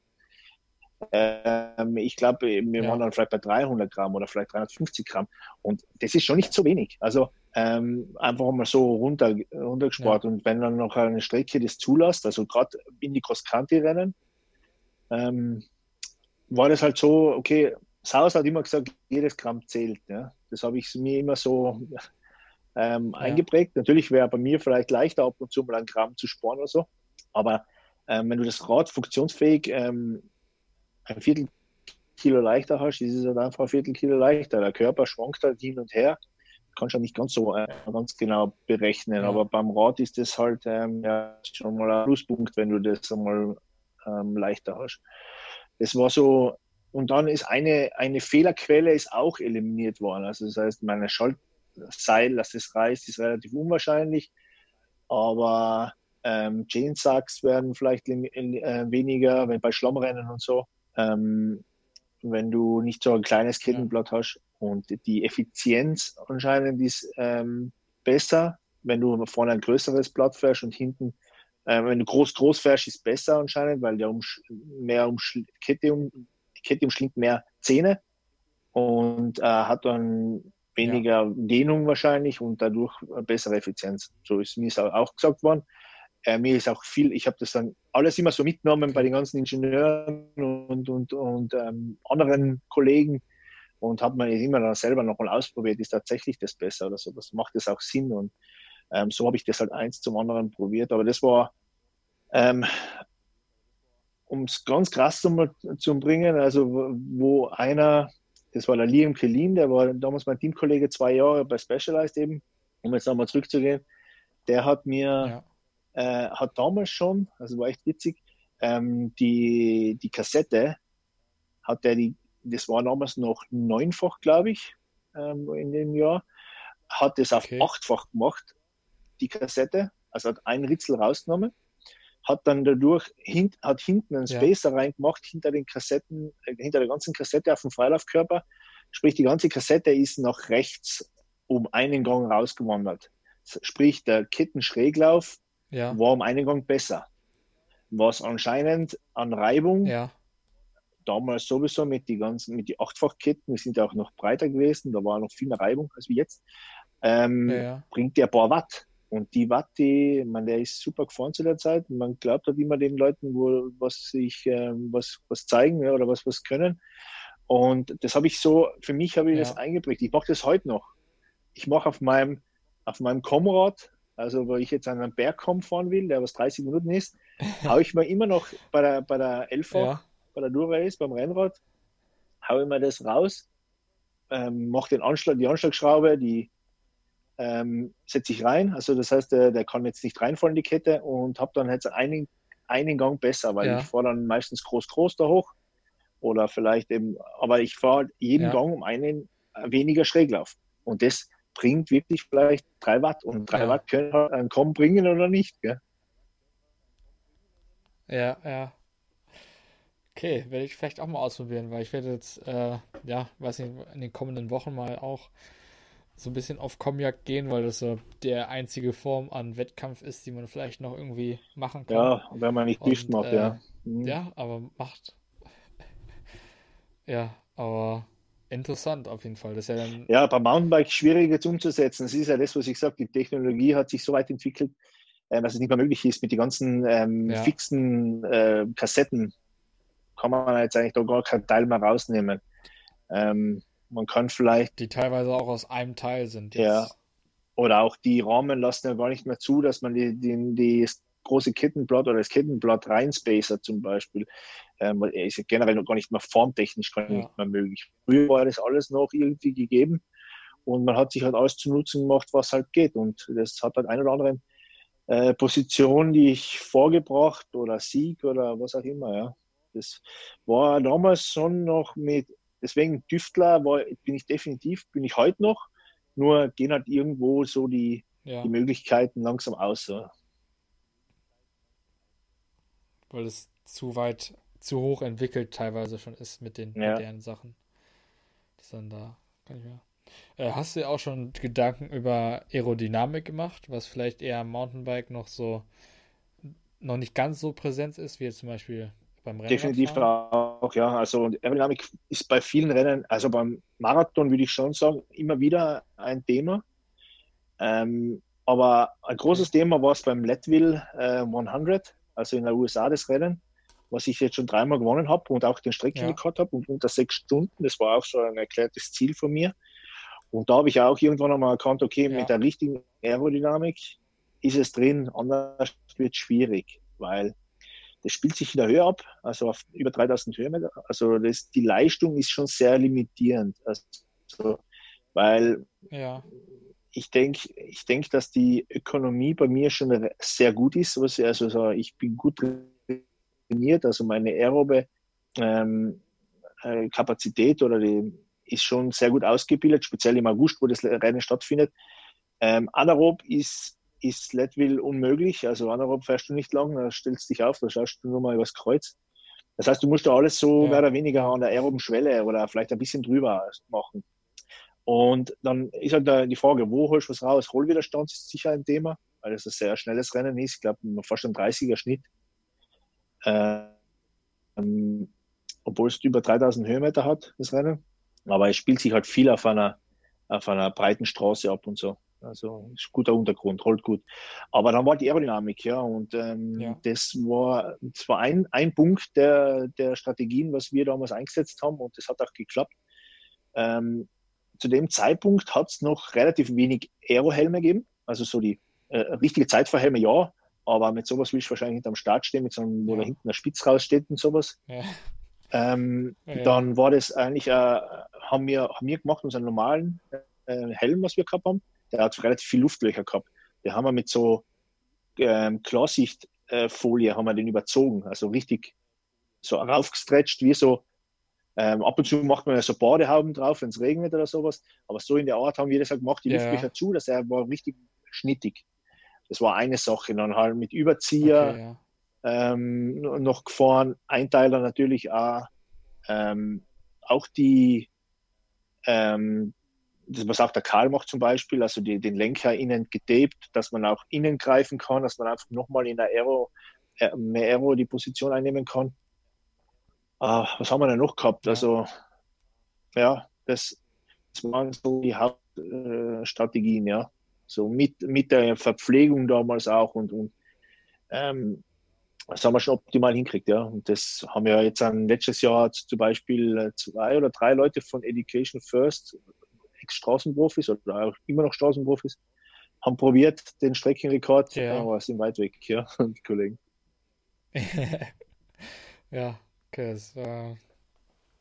ähm, ich glaube, wir ja. waren dann vielleicht bei 300 Gramm oder vielleicht 350 Gramm. Und das ist schon nicht so wenig. Also ähm, einfach mal so runter, runtergespart. Ja. Und wenn dann noch eine Strecke das zulässt, also gerade in die Cross-Country-Rennen, ähm, war das halt so, okay, Saus hat immer gesagt, jedes Gramm zählt. Ja? Das habe ich mir immer so ähm, ja. eingeprägt. Natürlich wäre bei mir vielleicht leichter, ab und zu mal ein Gramm zu sparen oder so. Aber ähm, wenn du das Rad funktionsfähig ähm, ein Viertel Kilo leichter hast, ist es halt einfach ein Viertel Kilo leichter. Der Körper schwankt halt hin und her. Kannst du nicht ganz so äh, ganz genau berechnen, ja. aber beim Rad ist das halt ähm, ja, schon mal ein Pluspunkt, wenn du das einmal ähm, leichter hast. Das war so, und dann ist eine, eine Fehlerquelle ist auch eliminiert worden. Also das heißt, meine Schaltseil, dass es reißt, ist relativ unwahrscheinlich, aber ähm, Chain Sacks werden vielleicht äh, weniger, wenn bei Schlammrennen und so ähm, wenn du nicht so ein kleines Kettenblatt hast. Und die Effizienz anscheinend ist ähm, besser, wenn du vorne ein größeres Blatt fährst und hinten, äh, wenn du groß, groß fährst, ist besser anscheinend, weil der um, mehr um Kette um, die Kette umschlingt mehr Zähne und äh, hat dann weniger ja. Dehnung wahrscheinlich und dadurch bessere Effizienz. So ist mir auch gesagt worden. Äh, mir ist auch viel, ich habe das dann alles immer so mitgenommen bei den ganzen Ingenieuren und, und, und ähm, anderen Kollegen und habe mir immer dann selber nochmal ausprobiert, ist tatsächlich das besser oder so. Das macht das auch Sinn und ähm, so habe ich das halt eins zum anderen probiert. Aber das war, ähm, um es ganz krass zu, zu bringen, also wo einer, das war der Liam Kellin, der war damals mein Teamkollege zwei Jahre bei Specialized eben, um jetzt nochmal zurückzugehen, der hat mir ja äh, hat damals schon, also war echt witzig, ähm, die, die Kassette hat er die, das war damals noch neunfach, glaube ich, ähm, in dem Jahr, hat es auf okay. achtfach gemacht, die Kassette, also hat ein Ritzel rausgenommen, hat dann dadurch hint, hat hinten einen Spacer ja. reingemacht, hinter den Kassetten, äh, hinter der ganzen Kassette auf dem Freilaufkörper. Sprich, die ganze Kassette ist nach rechts um einen Gang rausgewandert. Sprich, der Kettenschräglauf ja. war um einen Gang besser. Was anscheinend an Reibung ja. damals sowieso mit die ganzen, mit die Achtfachketten, die sind ja auch noch breiter gewesen, da war noch viel mehr Reibung als wie jetzt, ähm, ja, ja. bringt der ein paar Watt. Und die Watt, die, man, der ist super gefahren zu der Zeit. Man glaubt halt immer den Leuten, wo was sich ähm, was, was zeigen ja, oder was was können. Und das habe ich so, für mich habe ich ja. das eingeprägt. Ich mache das heute noch. Ich mache auf meinem, auf meinem Komrad, also wo ich jetzt an einen Bergkamm fahren will, der was 30 Minuten ist, haue ich mir immer noch bei der, bei der Elfa, ja. bei der Dura-Race, beim Rennrad, haue ich mir das raus, ähm, mache den Anschlag, die Anschlagschraube, die ähm, setze ich rein. Also das heißt, der, der kann jetzt nicht reinfallen, die Kette, und habe dann jetzt einen, einen Gang besser, weil ja. ich fahre dann meistens groß-groß da hoch oder vielleicht eben, aber ich fahre jeden ja. Gang um einen weniger Schräglauf. Und das bringt wirklich vielleicht drei Watt. Und drei ja. Watt können halt einen Komm bringen oder nicht. Gell? Ja, ja. Okay, werde ich vielleicht auch mal ausprobieren, weil ich werde jetzt, äh, ja, weiß nicht, in den kommenden Wochen mal auch so ein bisschen auf Komjak gehen, weil das so der einzige Form an Wettkampf ist, die man vielleicht noch irgendwie machen kann. Ja, wenn man nicht Gift macht, äh, ja. Mhm. Ja, aber macht. ja, aber interessant auf jeden Fall. Das ja, dann ja, beim Mountainbike schwierig jetzt umzusetzen. Das ist ja das, was ich sage, die Technologie hat sich so weit entwickelt, äh, dass es nicht mehr möglich ist, mit den ganzen ähm, ja. fixen äh, Kassetten kann man jetzt eigentlich da gar keinen Teil mehr rausnehmen. Ähm, man kann vielleicht. Die teilweise auch aus einem Teil sind. Jetzt. Ja. Oder auch die Rahmen lassen ja gar nicht mehr zu, dass man die, die, die große Kettenblatt oder das Kettenblatt reinspacert zum Beispiel. Ähm, ist ja generell noch gar nicht mehr formtechnisch gar ja. nicht mehr möglich. Früher war das alles noch irgendwie gegeben und man hat sich halt alles zu Nutzen gemacht, was halt geht. Und das hat halt eine oder andere äh, Position, die ich vorgebracht oder Sieg oder was auch immer, ja. Das war damals schon noch mit Deswegen Düftler war, bin ich definitiv, bin ich heute noch, nur gehen halt irgendwo so die, ja. die Möglichkeiten langsam aus. So. Weil es zu weit, zu hoch entwickelt teilweise schon ist mit den ja. modernen Sachen. Das dann da, kann ich mehr. Äh, hast du auch schon Gedanken über Aerodynamik gemacht, was vielleicht eher am Mountainbike noch so noch nicht ganz so präsent ist, wie jetzt zum Beispiel beim Rennen Definitiv auch, ja. Also Aerodynamik ist bei vielen Rennen, also beim Marathon würde ich schon sagen, immer wieder ein Thema. Ähm, aber ein großes Thema war es beim Leadville äh, 100, also in den USA das Rennen, was ich jetzt schon dreimal gewonnen habe und auch den Streckenrekord ja. habe und unter sechs Stunden. Das war auch so ein erklärtes Ziel von mir. Und da habe ich auch irgendwann einmal erkannt, okay, ja. mit der richtigen Aerodynamik ist es drin, anders wird es schwierig, weil das spielt sich in der Höhe ab, also auf über 3000 Höhenmeter. Also das, die Leistung ist schon sehr limitierend. Also, weil ja. ich denke, ich denke, dass die Ökonomie bei mir schon sehr gut ist. Also ich bin gut trainiert, also meine aerobe ähm, äh, Kapazität oder die ist schon sehr gut ausgebildet, speziell im August, wo das Rennen stattfindet. Ähm, anaerob ist ist Leadville unmöglich. Also anaerob fährst du nicht lang, da stellst du dich auf, da schaust du nur mal übers Kreuz. Das heißt, du musst da alles so ja. mehr oder weniger an der aeroben Schwelle oder vielleicht ein bisschen drüber machen. Und dann ist halt die Frage, wo holst du was raus? Rollwiderstand ist sicher ein Thema, weil es ein sehr schnelles Rennen ist. Ich glaube, fast ein 30er Schnitt. Ähm, obwohl es über 3000 Höhenmeter hat, das Rennen. Aber es spielt sich halt viel auf einer, auf einer breiten Straße ab und so. Also ist guter Untergrund, rollt gut. Aber dann war die Aerodynamik, ja, und ähm, ja. das war zwar ein, ein Punkt der, der Strategien, was wir damals eingesetzt haben, und das hat auch geklappt. Ähm, zu dem Zeitpunkt hat es noch relativ wenig Aerohelme gegeben, also so die äh, richtige Zeitverhelme, ja, aber mit sowas will ich wahrscheinlich hinterm Start stehen, mit so einem, wo da hinten der Spitz raussteht und sowas. Ja. Ähm, ja, Dann war das eigentlich, äh, haben, wir, haben wir gemacht, unseren normalen äh, Helm, was wir gehabt haben der hat relativ viel Luftlöcher gehabt. Den haben wir mit so ähm, Klarsichtfolie äh, haben wir den überzogen, also richtig so raufgestretcht, wie so, ähm, ab und zu macht man ja so Badehauben drauf, wenn es regnet oder sowas, aber so in der Art haben wir das halt gemacht, die ja. Luftlöcher zu, dass er war richtig schnittig. Das war eine Sache. Dann halt mit Überzieher okay, ja. ähm, noch gefahren, Einteiler natürlich auch, ähm, auch die, ähm, das, was auch der Karl macht zum Beispiel, also die, den Lenker innen getaped, dass man auch innen greifen kann, dass man einfach nochmal in der Aero, äh, mehr Aero die Position einnehmen kann. Uh, was haben wir denn noch gehabt? Also, ja, das, das waren so die Hauptstrategien, äh, ja. So mit, mit der Verpflegung damals auch und, und ähm, das haben wir schon optimal hinkriegt, ja. Und das haben wir jetzt an letztes Jahr zum Beispiel äh, zwei oder drei Leute von Education First, Ex-Straßenprofis oder auch immer noch Straßenprofis, haben probiert, den Streckenrekord, ja. aber sind weit weg, ja, die Kollegen. ja, okay, das, äh,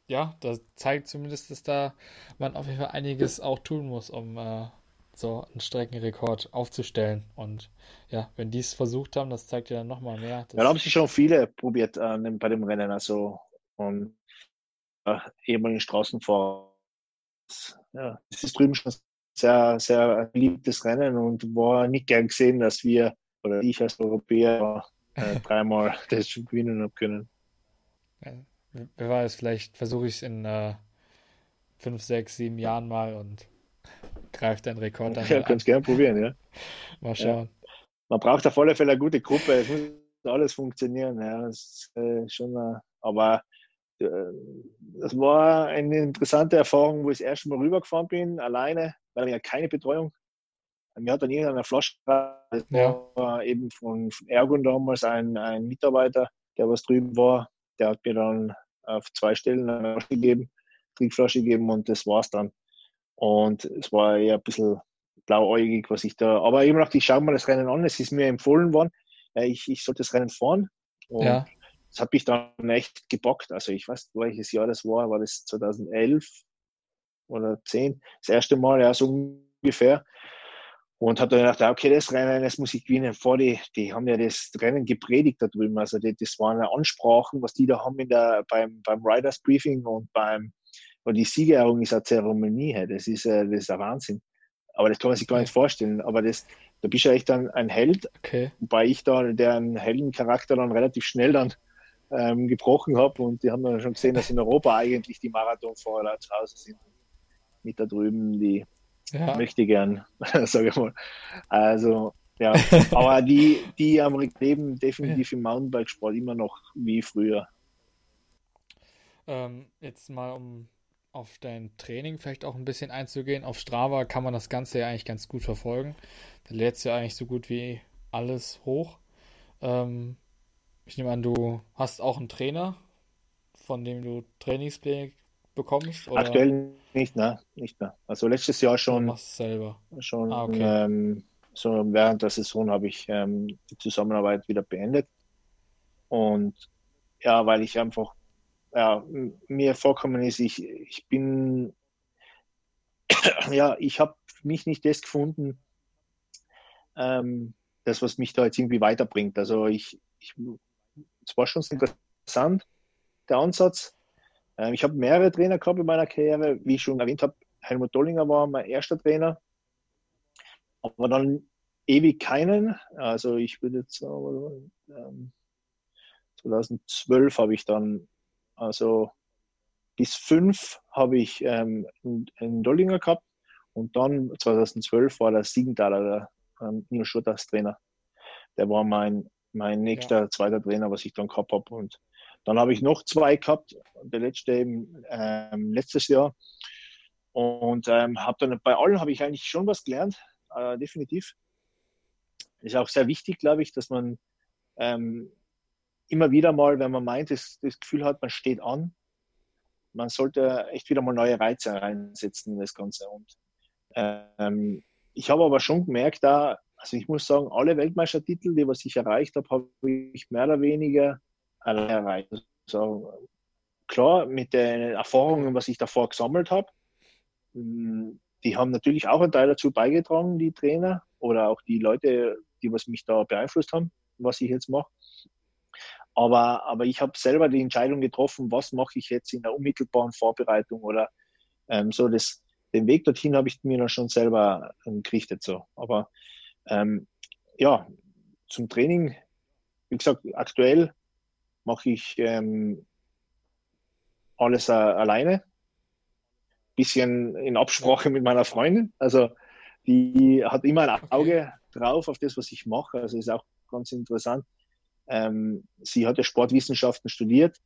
ja, das zeigt zumindest, dass da man auf jeden Fall einiges auch tun muss, um äh, so einen Streckenrekord aufzustellen. Und ja, wenn die es versucht haben, das zeigt ja dann nochmal mehr. Ja, da haben sich schon viele probiert äh, bei dem Rennen, also und äh, ehemaligen Straßenfahrer. Ja, es ist drüben schon sehr, sehr beliebtes Rennen und war nicht gern gesehen, dass wir oder ich als Europäer äh, dreimal das schon gewinnen habe können. Wer weiß, vielleicht versuche ich es in äh, fünf, sechs, sieben Jahren mal und greift deinen Rekord an. Ja, kannst gerne probieren, ja. Mal schauen. Ja. Man braucht auf alle Fälle eine gute Gruppe. Es muss alles funktionieren. Ja, das ist äh, schon, äh, aber das war eine interessante Erfahrung, wo ich das erste Mal rübergefahren bin, alleine, weil ich ja keine Betreuung. Mir hat dann irgendeiner Flasche, das ja. war eben von, von Ergon damals ein, ein Mitarbeiter, der was drüben war, der hat mir dann auf zwei Stellen eine Flasche gegeben, Trinkflasche gegeben und das war's dann. Und es war eher ein bisschen blauäugig, was ich da. Aber immer noch, ich schaue mir das Rennen an. Es ist mir empfohlen worden, ich, ich sollte das Rennen fahren. Und ja. Das hat mich dann echt gebockt. Also ich weiß, welches Jahr das war. War das 2011 oder 10? Das erste Mal, ja, so ungefähr. Und habe dann gedacht, okay, das Rennen, das muss ich gewinnen. Vor die, die haben ja das Rennen gepredigt da drüben. Also die, das waren Ansprachen, was die da haben in der, beim, beim Riders Briefing und beim und die Siegerehrung ist eine Zeremonie. Das ist, äh, das ist ein Wahnsinn. Aber das kann man sich gar nicht vorstellen. Aber das, da bist du echt ein, ein Held. Okay. Wobei ich da deren Heldencharakter dann relativ schnell dann ähm, gebrochen habe. Und die haben dann schon gesehen, dass in Europa eigentlich die Marathonfahrer zu Hause sind. Mit da drüben die ja. möchte gern, sage ich mal. Also, ja. Aber die, die am leben definitiv im Mountainbikesport immer noch wie früher. Ähm, jetzt mal um auf dein Training vielleicht auch ein bisschen einzugehen. Auf Strava kann man das Ganze ja eigentlich ganz gut verfolgen. Da lädst du ja eigentlich so gut wie alles hoch. Ähm, ich nehme an, du hast auch einen Trainer, von dem du Trainingspläne bekommst? Oder? Aktuell nicht, ne? Nicht mehr. Also letztes Jahr schon. Du machst selber. Schon ah, okay. ähm, so während der Saison habe ich ähm, die Zusammenarbeit wieder beendet. Und ja, weil ich einfach ja, mir vorkommen ist, ich, ich bin, ja, ich habe mich nicht das gefunden, ähm, das, was mich da jetzt irgendwie weiterbringt. Also ich, ich es war schon interessant, der Ansatz. Ähm, ich habe mehrere Trainer gehabt in meiner Karriere, wie ich schon erwähnt habe, Helmut Dollinger war mein erster Trainer, aber dann ewig keinen. Also ich würde jetzt ähm, 2012 habe ich dann also bis fünf habe ich ähm, einen Dollinger gehabt und dann 2012 war der Siegenthaler, der ähm, Nino Schurtas Trainer. Der war mein, mein nächster ja. zweiter Trainer, was ich dann gehabt habe. Und dann habe ich noch zwei gehabt, der letzte eben ähm, letztes Jahr. Und ähm, habe dann bei allen habe ich eigentlich schon was gelernt, äh, definitiv. Ist auch sehr wichtig, glaube ich, dass man ähm, immer wieder mal, wenn man meint, das, das Gefühl hat, man steht an, man sollte echt wieder mal neue Reize reinsetzen in das Ganze. Und ähm, ich habe aber schon gemerkt, da, also ich muss sagen, alle Weltmeistertitel, die was ich erreicht habe, habe ich mehr oder weniger allein erreicht. Also, klar, mit den Erfahrungen, was ich davor gesammelt habe, hm, die haben natürlich auch einen Teil dazu beigetragen, die Trainer oder auch die Leute, die was mich da beeinflusst haben, was ich jetzt mache. Aber, aber ich habe selber die Entscheidung getroffen, was mache ich jetzt in der unmittelbaren Vorbereitung oder ähm, so. Das, den Weg dorthin habe ich mir dann schon selber ähm, gerichtet. So. Aber ähm, ja, zum Training, wie gesagt, aktuell mache ich ähm, alles äh, alleine. Bisschen in Absprache mit meiner Freundin. Also die hat immer ein Auge drauf auf das, was ich mache. Also ist auch ganz interessant. Ähm, sie hat ja Sportwissenschaften studiert,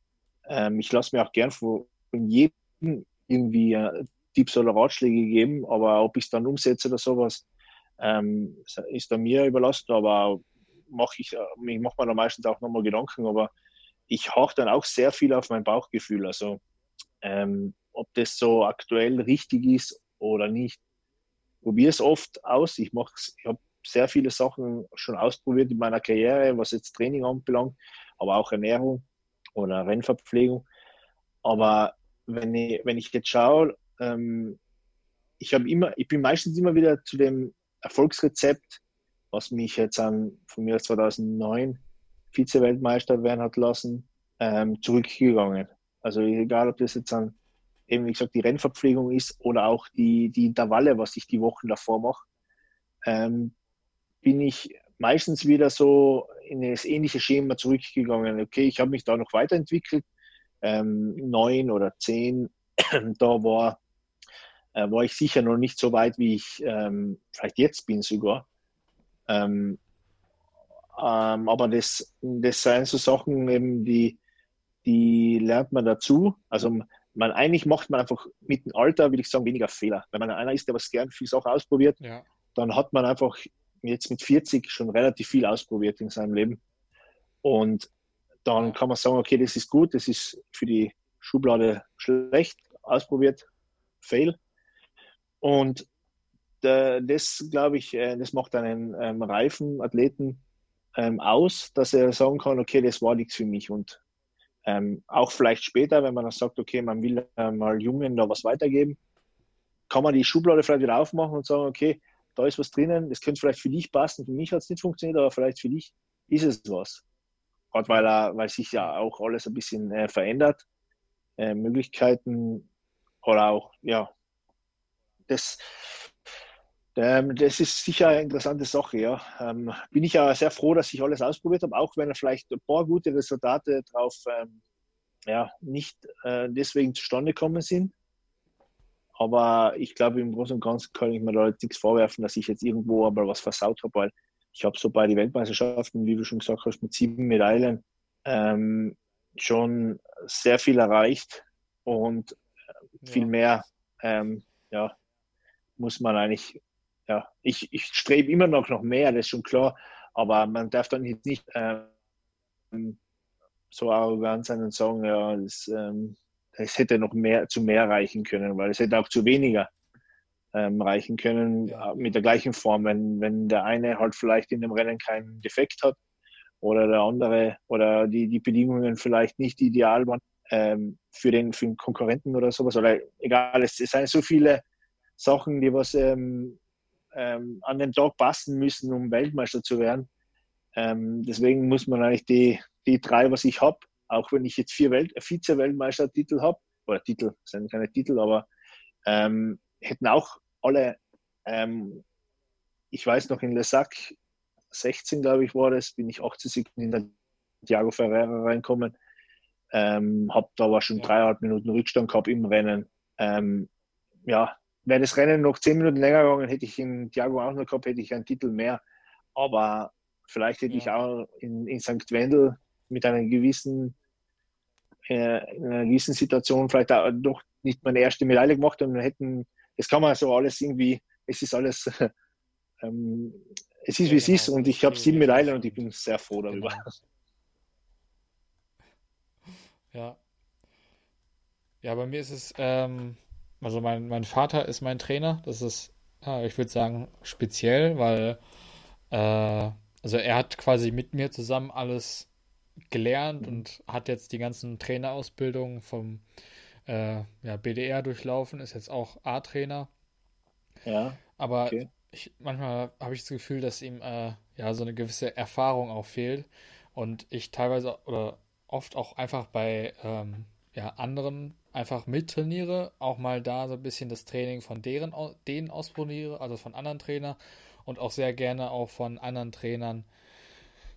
Ähm, ich lasse mir auch gern von, jedem irgendwie äh, Tipps oder Ratschläge geben, aber ob ich es dann umsetze oder sowas, ähm, ist da mir überlassen. Aber mache ich, äh, ich mache mir da meistens auch nochmal Gedanken, aber ich hauche dann auch sehr viel auf mein Bauchgefühl. Also ähm, ob das so aktuell richtig ist oder nicht, probiere es oft aus. Ich mache ich habe sehr viele Sachen schon ausprobiert in meiner Karriere, was jetzt Training anbelangt, aber auch Ernährung oder Rennverpflegung. Aber wenn ich, wenn ich jetzt schaue, ähm, ich habe immer, ich bin meistens immer wieder zu dem Erfolgsrezept, was mich jetzt an von mir 2009 Vize-Weltmeister werden hat lassen, ähm, zurückgegangen. Also egal, ob das jetzt an eben wie gesagt die Rennverpflegung ist oder auch die, die Intervalle, was ich die Wochen davor mache, ähm, bin ich meistens wieder so in das ähnliche Schema zurückgegangen. Okay, ich habe mich da noch weiterentwickelt, ähm, neun oder zehn, da war, äh, war ich sicher noch nicht so weit, wie ich ähm, vielleicht jetzt bin sogar. Ähm, ähm, aber das, das sind so Sachen, eben, die, die lernt man dazu. Also man eigentlich macht man einfach mit dem Alter, würde ich sagen, weniger Fehler. Wenn man einer ist, der was gern viel Sachen ausprobiert, ja. dann hat man einfach jetzt mit 40 schon relativ viel ausprobiert in seinem Leben. Und dann kann man sagen, okay, das ist gut, das ist für die Schublade schlecht, ausprobiert, fail. Und das, glaube ich, äh, das macht einen ähm, reifen Athleten ähm, aus, dass er sagen kann, okay, das war nichts für mich. Und ähm, auch vielleicht später, wenn man dann sagt, okay, man will äh, mal Jungen da was weitergeben, kann man die Schublade vielleicht wieder aufmachen und sagen, okay, da ist was drinnen, das könnte vielleicht für dich passen, für mich hat es nicht funktioniert, aber vielleicht für dich ist es was. Gerade weil, weil sich ja auch alles ein bisschen äh, verändert, äh, Möglichkeiten oder auch, ja, das, ähm, das ist sicher eine interessante Sache, ja. Ähm, bin ich ja sehr froh, dass ich alles ausprobiert habe, auch wenn vielleicht ein paar gute Resultate drauf ähm, ja, nicht äh, deswegen zustande gekommen sind. Aber ich glaube, im Großen und Ganzen kann ich mir da jetzt nichts vorwerfen, dass ich jetzt irgendwo aber was versaut habe, weil ich habe so bei den Weltmeisterschaften, wie du schon gesagt hast, mit sieben Medaillen ähm, schon sehr viel erreicht und viel ja. mehr ähm, ja, muss man eigentlich ja, ich, ich strebe immer noch noch mehr, das ist schon klar, aber man darf dann nicht ähm, so arrogant sein und sagen, ja, das, ähm, das hätte noch mehr zu mehr reichen können, weil es hätte auch zu weniger ähm, reichen können ja. mit der gleichen Form, wenn, wenn der eine halt vielleicht in dem Rennen keinen Defekt hat oder der andere oder die, die Bedingungen vielleicht nicht ideal waren ähm, für, den, für den Konkurrenten oder sowas oder egal, es, es sind so viele Sachen, die was ähm, ähm, an den Tag passen müssen, um Weltmeister zu werden. Ähm, deswegen muss man eigentlich die, die drei, was ich habe, auch wenn ich jetzt vier Welt, Vize-Weltmeistertitel habe, oder Titel, sind keine Titel, aber ähm, hätten auch alle, ähm, ich weiß noch in Lesac 16, glaube ich, war das, bin ich 18 Sekunden in der Thiago Ferreira reinkommen. Ähm, habe da aber schon dreieinhalb Minuten Rückstand gehabt im Rennen. Ähm, ja, wäre das Rennen noch zehn Minuten länger gegangen, hätte ich in Thiago auch noch gehabt, hätte ich einen Titel mehr. Aber vielleicht hätte ja. ich auch in, in St. Wendel mit einer gewissen, äh, in einer gewissen Situation vielleicht auch noch nicht meine erste Medaille gemacht und hätten, das kann man so alles irgendwie, es ist alles, ähm, es ist wie es genau. ist und ich habe sieben Medaillen und ich bin sehr froh darüber. Genau. Ja. Ja, bei mir ist es, ähm, also mein, mein Vater ist mein Trainer. Das ist, ja, ich würde sagen, speziell, weil äh, also er hat quasi mit mir zusammen alles gelernt und hat jetzt die ganzen Trainerausbildungen vom äh, ja, BDR durchlaufen, ist jetzt auch A-Trainer. Ja. Aber okay. ich, manchmal habe ich das Gefühl, dass ihm äh, ja so eine gewisse Erfahrung auch fehlt und ich teilweise oder oft auch einfach bei ähm, ja, anderen einfach mittrainiere, auch mal da so ein bisschen das Training von deren, denen ausprobiere, also von anderen Trainern und auch sehr gerne auch von anderen Trainern,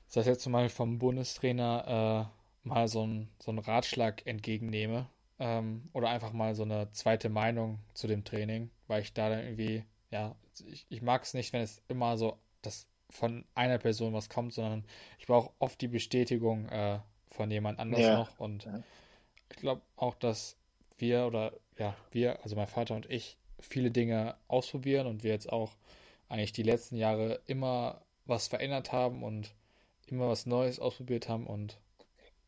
sei es jetzt zum Beispiel vom Bundestrainer, äh, mal so einen so Ratschlag entgegennehme ähm, oder einfach mal so eine zweite Meinung zu dem Training, weil ich da dann irgendwie, ja, ich, ich mag es nicht, wenn es immer so das von einer Person was kommt, sondern ich brauche oft die Bestätigung äh, von jemand anders ja. noch und ja ich glaube auch, dass wir oder ja, wir, also mein Vater und ich, viele Dinge ausprobieren und wir jetzt auch eigentlich die letzten Jahre immer was verändert haben und immer was Neues ausprobiert haben und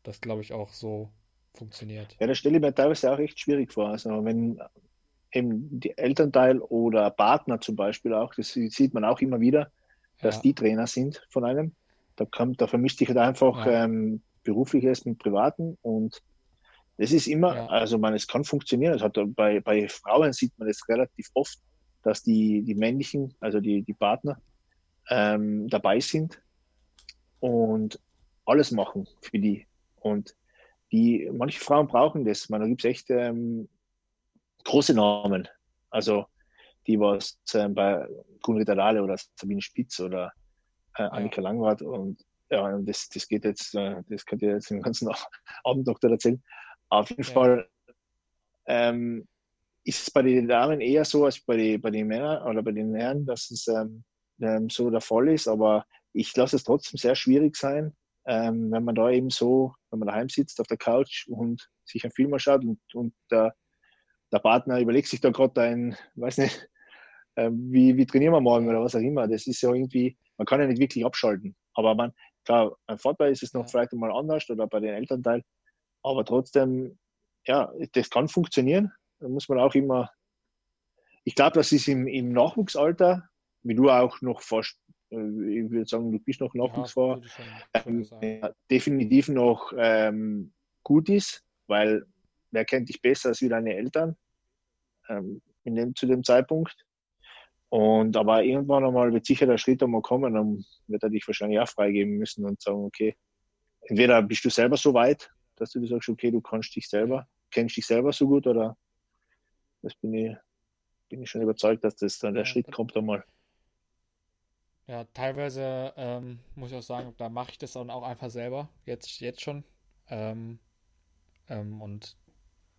das glaube ich auch so funktioniert. Ja, das stelle ich mir teilweise auch echt schwierig vor. Also wenn eben die Elternteil oder Partner zum Beispiel auch, das sieht man auch immer wieder, dass ja. die Trainer sind von einem. Da, kommt, da vermischt sich halt einfach ja. ähm, berufliches mit privaten und das ist immer, ja. also man, es kann funktionieren. Also bei, bei Frauen sieht man das relativ oft, dass die, die männlichen, also die, die Partner, ähm, dabei sind und alles machen für die. Und die, manche Frauen brauchen das. Man, da gibt es echt ähm, große Namen. Also die was äh, bei Gunrid Adale oder Sabine Spitz oder äh, Annika ja. Langwart und ja, das, das geht jetzt, äh, das könnt ihr jetzt den ganzen Abend noch erzählen. Auf jeden ja. Fall ähm, ist es bei den Damen eher so als bei, die, bei den Männern oder bei den Herren, dass es ähm, ähm, so der Fall ist, aber ich lasse es trotzdem sehr schwierig sein, ähm, wenn man da eben so, wenn man daheim sitzt auf der Couch und sich einen Film anschaut und, und der, der Partner überlegt sich da gerade ein, weiß nicht, äh, wie, wie trainieren wir morgen oder was auch immer. Das ist ja irgendwie, man kann ja nicht wirklich abschalten. Aber man, klar, beim Vater ist es noch vielleicht einmal anders oder bei den Elternteil. Aber trotzdem, ja, das kann funktionieren. Da muss man auch immer, ich glaube, das ist im, im Nachwuchsalter, wie du auch noch fast, äh, ich würde sagen, du bist noch Nachwuchsfahrer, ja, ähm, definitiv noch ähm, gut ist, weil wer kennt dich besser als wie deine Eltern ähm, in dem, zu dem Zeitpunkt. Und aber irgendwann einmal wird sicher der Schritt einmal kommen, dann wird er dich wahrscheinlich auch freigeben müssen und sagen, okay, entweder bist du selber so weit, dass du dir sagst, okay, du kannst dich selber, kennst dich selber so gut oder das bin ich, bin ich schon überzeugt, dass das dann der ja, Schritt kommt einmal. Ja, teilweise ähm, muss ich auch sagen, da mache ich das dann auch einfach selber, jetzt, jetzt schon. Ähm, ähm, und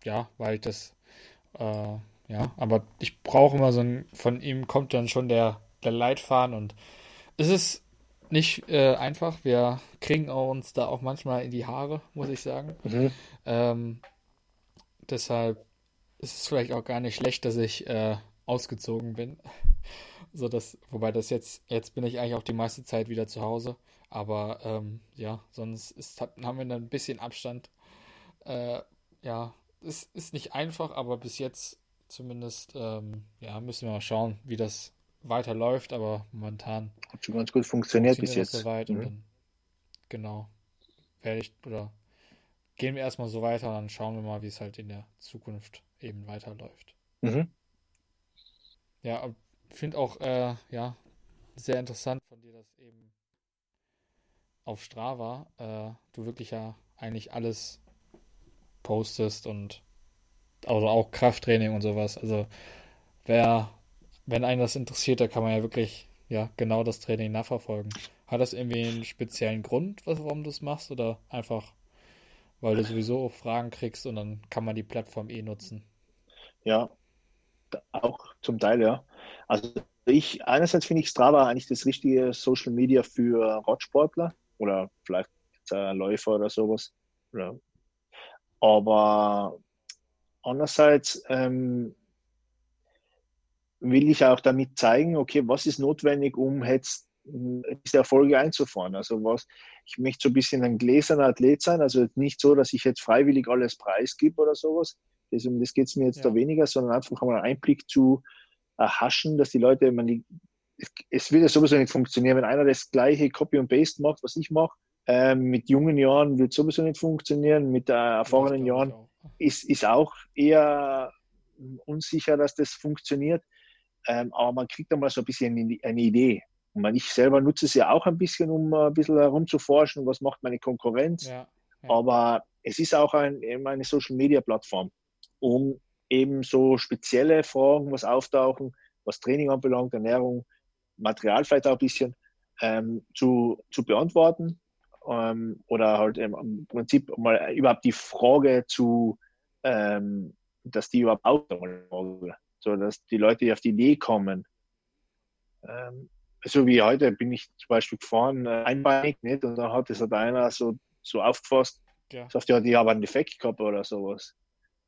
ja, weil ich das äh, ja, aber ich brauche immer so ein, von ihm kommt dann schon der, der Leitfaden und es ist nicht äh, einfach. Wir kriegen uns da auch manchmal in die Haare, muss ich sagen. Mhm. Ähm, deshalb ist es vielleicht auch gar nicht schlecht, dass ich äh, ausgezogen bin. so dass, wobei das jetzt, jetzt bin ich eigentlich auch die meiste Zeit wieder zu Hause. Aber ähm, ja, sonst ist, haben wir dann ein bisschen Abstand. Äh, ja, es ist nicht einfach, aber bis jetzt zumindest, ähm, ja, müssen wir mal schauen, wie das weiterläuft, aber momentan hat schon ganz gut funktioniert, bis jetzt. Soweit mhm. dann, genau, werde ich oder gehen wir erstmal so weiter und dann schauen wir mal, wie es halt in der Zukunft eben weiterläuft. Mhm. Ja, finde auch, äh, ja, sehr interessant von dir, dass eben auf Strava äh, du wirklich ja eigentlich alles postest und also auch Krafttraining und sowas. Also wer, wenn einen das interessiert, da kann man ja wirklich ja genau das Training nachverfolgen. Hat das irgendwie einen speziellen Grund, warum du es machst, oder einfach, weil du sowieso Fragen kriegst und dann kann man die Plattform eh nutzen? Ja, auch zum Teil, ja. Also ich, einerseits finde ich Strava eigentlich das richtige Social Media für Radsportler oder vielleicht äh, Läufer oder sowas. Aber Andererseits ähm, will ich auch damit zeigen, okay, was ist notwendig, um jetzt diese Erfolge einzufahren. Also was, ich möchte so ein bisschen ein gläserner Athlet sein, also nicht so, dass ich jetzt freiwillig alles preisgebe oder sowas. Das, um das geht es mir jetzt ja. da weniger, sondern einfach mal einen Einblick zu erhaschen, dass die Leute, man, die, es wird ja sowieso nicht funktionieren, wenn einer das gleiche Copy und Paste macht, was ich mache. Ähm, mit jungen Jahren wird sowieso nicht funktionieren, mit äh, erfahrenen Jahren ist, ist auch eher unsicher, dass das funktioniert. Ähm, aber man kriegt einmal so ein bisschen eine Idee. Und man, ich selber nutze es ja auch ein bisschen, um ein bisschen herumzuforschen, was macht meine Konkurrenz. Ja, ja. Aber es ist auch ein, eine Social-Media-Plattform, um eben so spezielle Fragen, was auftauchen, was Training anbelangt, Ernährung, Material vielleicht auch ein bisschen, ähm, zu, zu beantworten ähm, oder halt im Prinzip mal überhaupt die Frage zu, ähm, dass die überhaupt auftauchen, so dass die Leute auf die Idee kommen. Ähm, so wie heute bin ich zum Beispiel gefahren, äh, einbeinig, nicht? Und dann hat es halt einer so, so aufgefasst, Ja. Sagt ja, die haben einen Defekt gehabt oder sowas.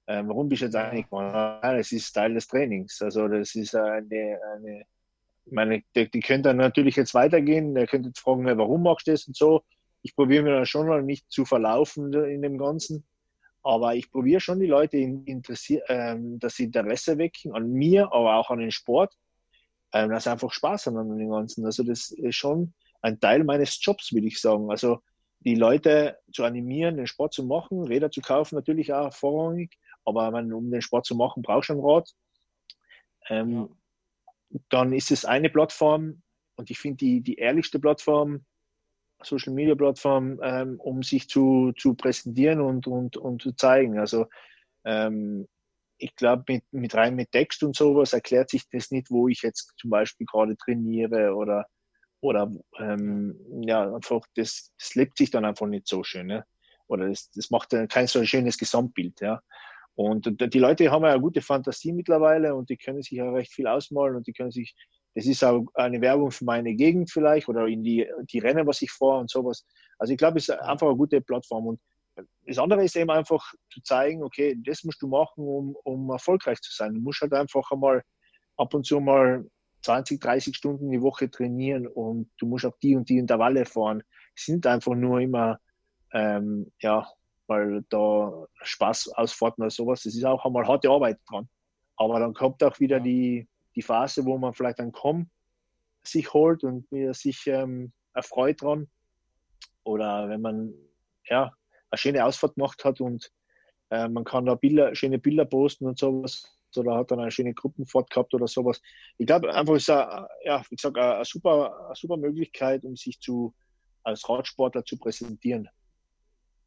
Ähm, warum bist du jetzt eigentlich geworden? Das ist Teil des Trainings. Also das ist eine, eine ich meine, die, die können dann natürlich jetzt weitergehen. Der könnte jetzt fragen, warum machst du das und so. Ich probiere mir dann schon mal nicht zu verlaufen in dem Ganzen. Aber ich probiere schon die Leute interessiert, ähm, sie Interesse wecken an mir, aber auch an den Sport, ähm, dass sie einfach Spaß haben an dem Ganzen. Also das ist schon ein Teil meines Jobs, würde ich sagen. Also die Leute zu animieren, den Sport zu machen, Räder zu kaufen, natürlich auch vorrangig, aber man, um den Sport zu machen, braucht schon ein Rad. Ähm, dann ist es eine Plattform und ich finde die, die ehrlichste Plattform, Social Media Plattform, ähm, um sich zu, zu präsentieren und, und, und zu zeigen. Also ähm, ich glaube, mit, mit rein mit Text und sowas erklärt sich das nicht, wo ich jetzt zum Beispiel gerade trainiere oder, oder ähm, ja, einfach, das, das lebt sich dann einfach nicht so schön. Ne? Oder das, das macht kein so schönes Gesamtbild. Ja? Und die Leute haben ja eine gute Fantasie mittlerweile und die können sich ja recht viel ausmalen und die können sich, das ist auch eine Werbung für meine Gegend vielleicht oder in die, die Rennen, was ich vor und sowas. Also ich glaube, es ist einfach eine gute Plattform. Und das andere ist eben einfach zu zeigen, okay, das musst du machen, um, um erfolgreich zu sein. Du musst halt einfach einmal ab und zu mal 20, 30 Stunden die Woche trainieren und du musst auch die und die Intervalle fahren. Es sind einfach nur immer, ähm, ja, weil da Spaß ausfahrten oder sowas, das ist auch einmal harte Arbeit dran. Aber dann kommt auch wieder die, die Phase, wo man vielleicht einen Com sich holt und sich ähm, erfreut dran. Oder wenn man ja eine schöne Ausfahrt gemacht hat und äh, man kann da Bilder, schöne Bilder posten und sowas oder hat dann eine schöne Gruppenfahrt gehabt oder sowas. Ich glaube einfach ist eine, ja, wie gesagt, eine, eine, super, eine super Möglichkeit, um sich zu als Radsportler zu präsentieren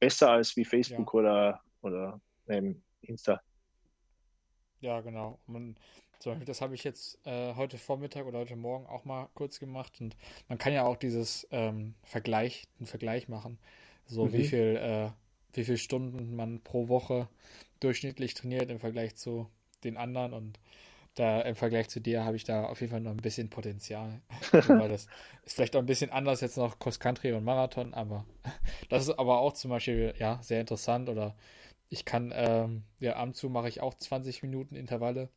besser als wie Facebook ja. oder, oder ähm, Insta. Ja, genau. Man, so, das habe ich jetzt äh, heute Vormittag oder heute Morgen auch mal kurz gemacht und man kann ja auch dieses ähm, Vergleich, einen Vergleich machen. So mhm. wie viel, äh, wie viel Stunden man pro Woche durchschnittlich trainiert im Vergleich zu den anderen und da im Vergleich zu dir habe ich da auf jeden Fall noch ein bisschen Potenzial. Weil das ist vielleicht auch ein bisschen anders jetzt noch Cross Country und Marathon, aber das ist aber auch zum Beispiel ja sehr interessant. Oder ich kann, ähm, ja, ab und zu mache ich auch 20 Minuten Intervalle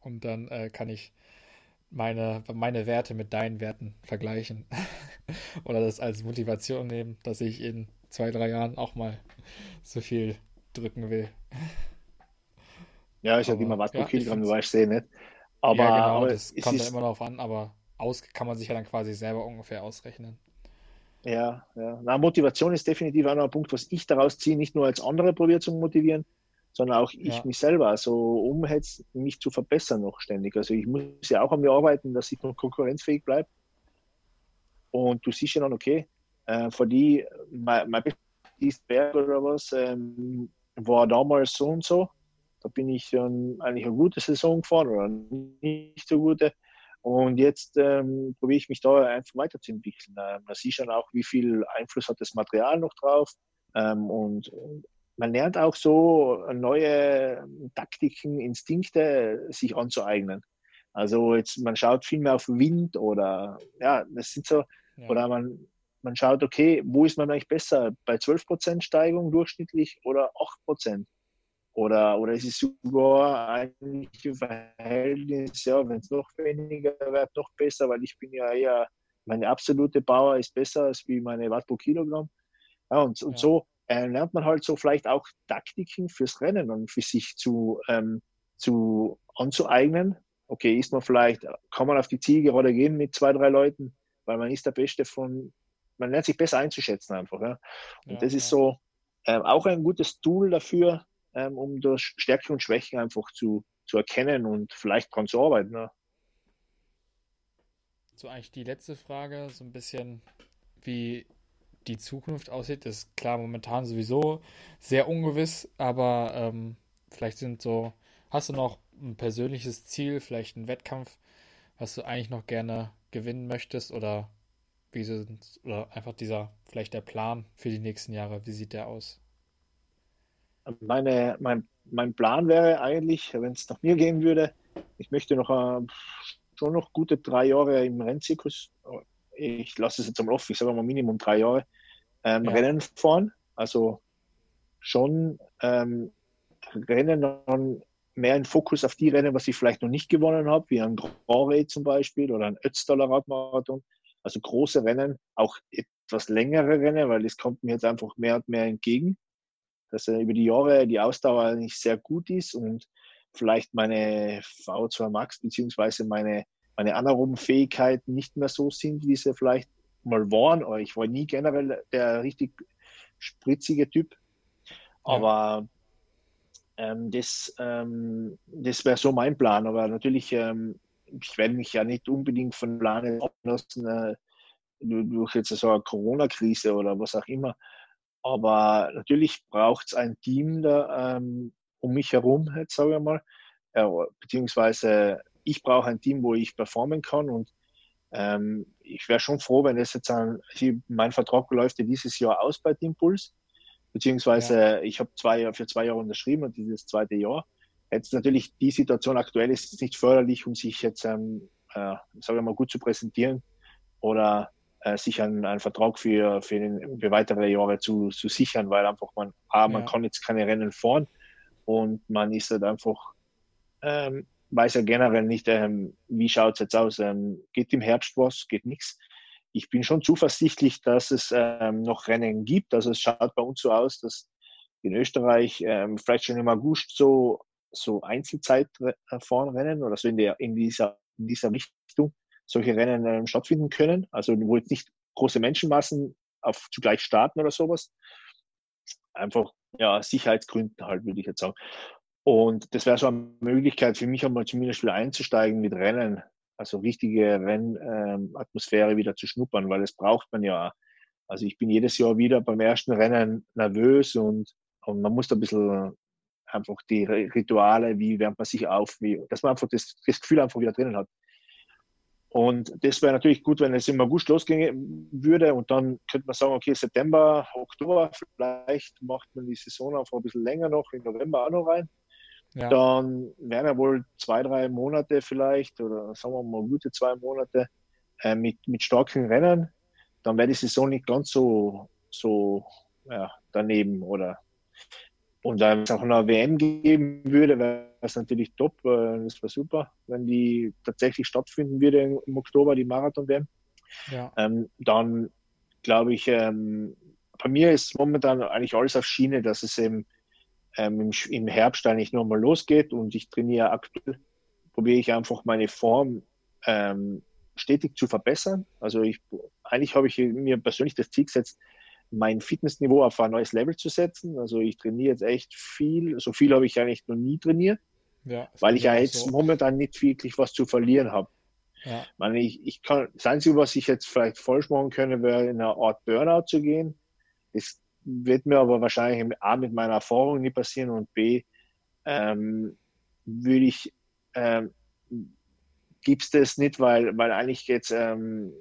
und dann äh, kann ich meine, meine Werte mit deinen Werten vergleichen. Oder das als Motivation nehmen, dass ich in zwei, drei Jahren auch mal so viel drücken will. Ja, ja halt immer was pro ja, Kilogramm, du weißt eh nicht. Aber, ja, genau, aber das kommt dann immer darauf an, aber aus kann man sich ja dann quasi selber ungefähr ausrechnen. Ja, ja. Na, Motivation ist definitiv auch noch ein Punkt, was ich daraus ziehe, nicht nur als andere probiert zu motivieren, sondern auch ich ja. mich selber, also um jetzt mich zu verbessern noch ständig. Also ich muss ja auch an mir arbeiten, dass ich noch konkurrenzfähig bleibe. Und du siehst ja dann, okay, äh, für die, mein, mein Berg oder was, ähm, war damals so und so. Da bin ich ähm, eigentlich eine gute Saison gefahren oder nicht so gute. Und jetzt ähm, probiere ich mich da einfach weiterzuentwickeln. Ähm, da siehst du dann auch, wie viel Einfluss hat das Material noch drauf. Ähm, und man lernt auch so neue Taktiken, Instinkte sich anzueignen. Also jetzt, man schaut viel mehr auf Wind oder ja, das sind so, ja. oder man, man schaut, okay, wo ist man eigentlich besser? Bei 12% Steigung durchschnittlich oder 8%? Oder, oder ist es sogar eigentlich im Verhältnis, ja, wenn es noch weniger wird, noch besser, weil ich bin ja eher, meine absolute Power ist besser als wie meine Watt pro Kilogramm. Ja, und, und ja. so äh, lernt man halt so vielleicht auch Taktiken fürs Rennen und für sich zu, ähm, zu anzueignen. Okay, ist man vielleicht, kann man auf die Zielgerade gehen mit zwei, drei Leuten, weil man ist der Beste von, man lernt sich besser einzuschätzen einfach. Ja. Und ja, das ist so äh, auch ein gutes Tool dafür, ähm, um das Stärken und Schwächen einfach zu, zu erkennen und vielleicht dran zu arbeiten. Ne? So eigentlich die letzte Frage, so ein bisschen wie die Zukunft aussieht, ist klar momentan sowieso sehr ungewiss, aber ähm, vielleicht sind so, hast du noch ein persönliches Ziel, vielleicht einen Wettkampf, was du eigentlich noch gerne gewinnen möchtest oder wie sind, oder einfach dieser, vielleicht der Plan für die nächsten Jahre, wie sieht der aus? meine, mein, mein Plan wäre eigentlich, wenn es nach mir gehen würde, ich möchte noch äh, schon noch gute drei Jahre im Rennzirkus, ich lasse es jetzt am offen, ich sage mal Minimum drei Jahre, ähm, ja. Rennen fahren. Also schon ähm, Rennen dann mehr einen Fokus auf die Rennen, was ich vielleicht noch nicht gewonnen habe, wie ein Grand Raid zum Beispiel oder ein Ötztaler Radmarathon. Also große Rennen, auch etwas längere Rennen, weil das kommt mir jetzt einfach mehr und mehr entgegen, dass äh, über die Jahre die Ausdauer nicht sehr gut ist und vielleicht meine V2 Max beziehungsweise meine, meine anaeroben Fähigkeiten nicht mehr so sind, wie sie vielleicht mal waren. Aber ich war nie generell der richtig spritzige Typ. Aber ähm, das, ähm, das wäre so mein Plan. Aber natürlich, ähm, ich werde mich ja nicht unbedingt von Planen ablassen, äh, durch jetzt so eine Corona-Krise oder was auch immer. Aber natürlich braucht es ein Team da ähm, um mich herum, jetzt sage ich mal. Äh, beziehungsweise ich brauche ein Team, wo ich performen kann und ähm, ich wäre schon froh, wenn es jetzt ein, mein Vertrag läuft ja dieses Jahr aus bei Teampuls, beziehungsweise ja. ich habe zwei, für zwei Jahre unterschrieben und dieses zweite Jahr. Jetzt natürlich die Situation aktuell ist nicht förderlich, um sich jetzt, ähm, äh, sage ich mal, gut zu präsentieren oder äh, sich einen, einen Vertrag für, für, den, für weitere Jahre zu, zu sichern, weil einfach man, A, man ja. kann jetzt keine Rennen fahren und man ist halt einfach ähm, weiß ja generell nicht, ähm, wie schaut es jetzt aus. Ähm, geht im Herbst was, geht nichts. Ich bin schon zuversichtlich, dass es ähm, noch Rennen gibt. Also es schaut bei uns so aus, dass in Österreich ähm, vielleicht schon im August so, so Einzelzeitfahren oder so in, der, in, dieser, in dieser Richtung solche Rennen ähm, stattfinden können. Also wo jetzt nicht große Menschenmassen auf zugleich starten oder sowas. Einfach ja, Sicherheitsgründen halt, würde ich jetzt sagen. Und das wäre so eine Möglichkeit für mich einmal zumindest wieder einzusteigen mit Rennen, also richtige Rennatmosphäre ähm, wieder zu schnuppern, weil das braucht man ja. Also ich bin jedes Jahr wieder beim ersten Rennen nervös und, und man muss da ein bisschen einfach die Rituale, wie wärmt man sich auf, wie, dass man einfach das, das Gefühl einfach wieder drinnen hat. Und das wäre natürlich gut, wenn es im August losgehen würde und dann könnte man sagen, okay, September, Oktober, vielleicht macht man die Saison einfach ein bisschen länger noch, im November auch noch rein. Ja. Dann wären ja wohl zwei, drei Monate vielleicht oder sagen wir mal gute zwei Monate äh, mit, mit starken Rennen. Dann wäre die Saison nicht ganz so, so ja, daneben oder und wenn es auch eine WM geben würde, wäre es natürlich top. Das wäre super, wenn die tatsächlich stattfinden würde im Oktober, die Marathon-WM. Ja. Ähm, dann glaube ich, ähm, bei mir ist momentan eigentlich alles auf Schiene, dass es eben ähm, im, im, Herbst eigentlich nochmal losgeht und ich trainiere aktuell, probiere ich einfach meine Form ähm, stetig zu verbessern. Also ich, eigentlich habe ich mir persönlich das Ziel gesetzt, mein Fitnessniveau auf ein neues Level zu setzen. Also ich trainiere jetzt echt viel. So viel habe ich eigentlich noch nie trainiert, ja, weil ich ja jetzt so. momentan nicht wirklich was zu verlieren habe. Ja. Ich, meine, ich, ich kann, das Einzige, was ich jetzt vielleicht falsch machen könnte, wäre in eine Art Burnout zu gehen. Das wird mir aber wahrscheinlich A mit meiner Erfahrung nie passieren und B ähm, würde ich ähm, gibt es das nicht, weil, weil eigentlich jetzt ähm,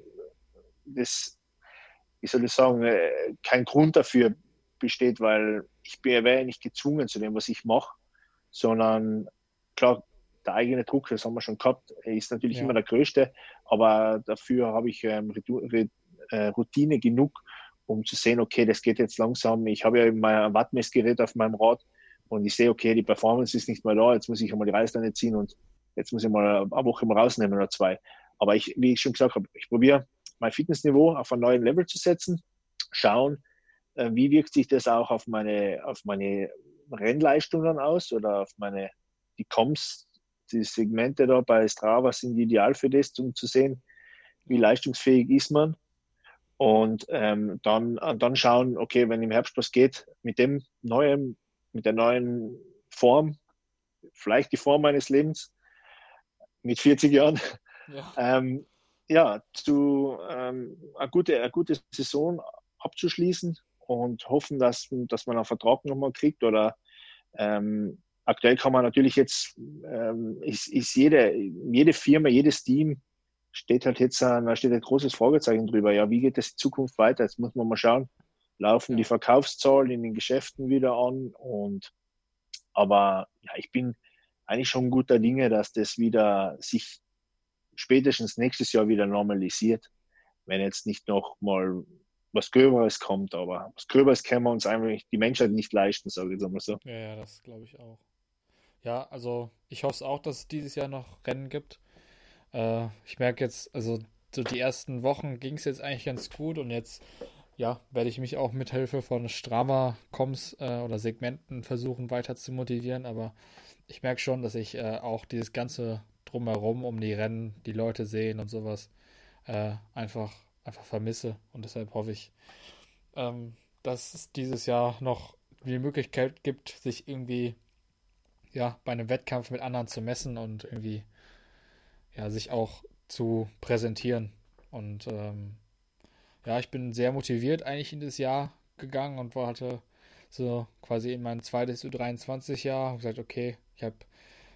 das, wie soll ich sagen, äh, kein Grund dafür besteht, weil ich wäre nicht gezwungen zu dem, was ich mache, sondern klar, der eigene Druck, das haben wir schon gehabt, ist natürlich ja. immer der größte, aber dafür habe ich ähm, äh, Routine genug, um zu sehen, okay, das geht jetzt langsam. Ich habe ja mein Wattmessgerät auf meinem Rad und ich sehe, okay, die Performance ist nicht mehr da, jetzt muss ich einmal die Reißleine ziehen und jetzt muss ich mal eine Woche mal rausnehmen oder zwei. Aber ich, wie ich schon gesagt habe, ich probiere mein Fitnessniveau auf einen neuen Level zu setzen, schauen, äh, wie wirkt sich das auch auf meine, auf meine Rennleistungen aus oder auf meine, die Comms, die Segmente da bei Strava sind ideal für das, um zu sehen, wie leistungsfähig ist man und ähm, dann, dann schauen, okay, wenn im Herbst was geht, mit dem neuen, mit der neuen Form, vielleicht die Form meines Lebens mit 40 Jahren, ja, ähm, ja zu ähm, eine, gute, eine gute Saison abzuschließen und hoffen, dass, dass man einen Vertrag nochmal kriegt oder ähm, aktuell kann man natürlich jetzt, ähm, ist, ist jede, jede Firma, jedes Team steht halt jetzt, da steht ein großes Fragezeichen drüber. Ja, wie geht das in Zukunft weiter? Jetzt muss man mal schauen. Laufen die Verkaufszahlen in den Geschäften wieder an? Und, aber ja, ich bin eigentlich schon guter Dinge, dass das wieder sich spätestens nächstes Jahr wieder normalisiert. Wenn jetzt nicht noch mal was Gröberes kommt, aber was Gröberes können wir uns einfach die Menschheit nicht leisten, sage ich jetzt mal so. Ja, ja, das glaube ich auch. Ja, also ich hoffe es auch, dass es dieses Jahr noch Rennen gibt. Äh, ich merke jetzt, also so die ersten Wochen ging es jetzt eigentlich ganz gut und jetzt ja, werde ich mich auch mit Hilfe von Strava-Coms äh, oder Segmenten versuchen weiter zu motivieren, aber ich merke schon, dass ich äh, auch dieses ganze drumherum um die Rennen, die Leute sehen und sowas äh, einfach, einfach vermisse. Und deshalb hoffe ich, ähm, dass es dieses Jahr noch die Möglichkeit gibt, sich irgendwie ja, bei einem Wettkampf mit anderen zu messen und irgendwie ja, sich auch zu präsentieren. Und ähm, ja, ich bin sehr motiviert eigentlich in das Jahr gegangen und hatte so quasi in mein zweites U23-Jahr gesagt, okay, ich habe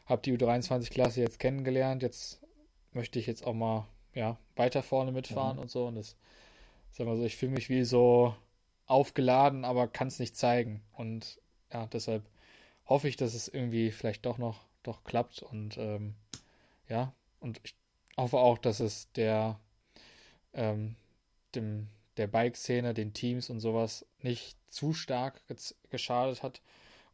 hab die U23-Klasse jetzt kennengelernt, jetzt möchte ich jetzt auch mal ja, weiter vorne mitfahren mhm. und so. Und das, sag mal so, ich fühle mich wie so aufgeladen, aber kann es nicht zeigen. Und ja, deshalb hoffe ich, dass es irgendwie vielleicht doch noch doch klappt und ähm, ja, und ich hoffe auch, dass es der ähm, dem der Bike-Szene, den Teams und sowas nicht zu stark geschadet hat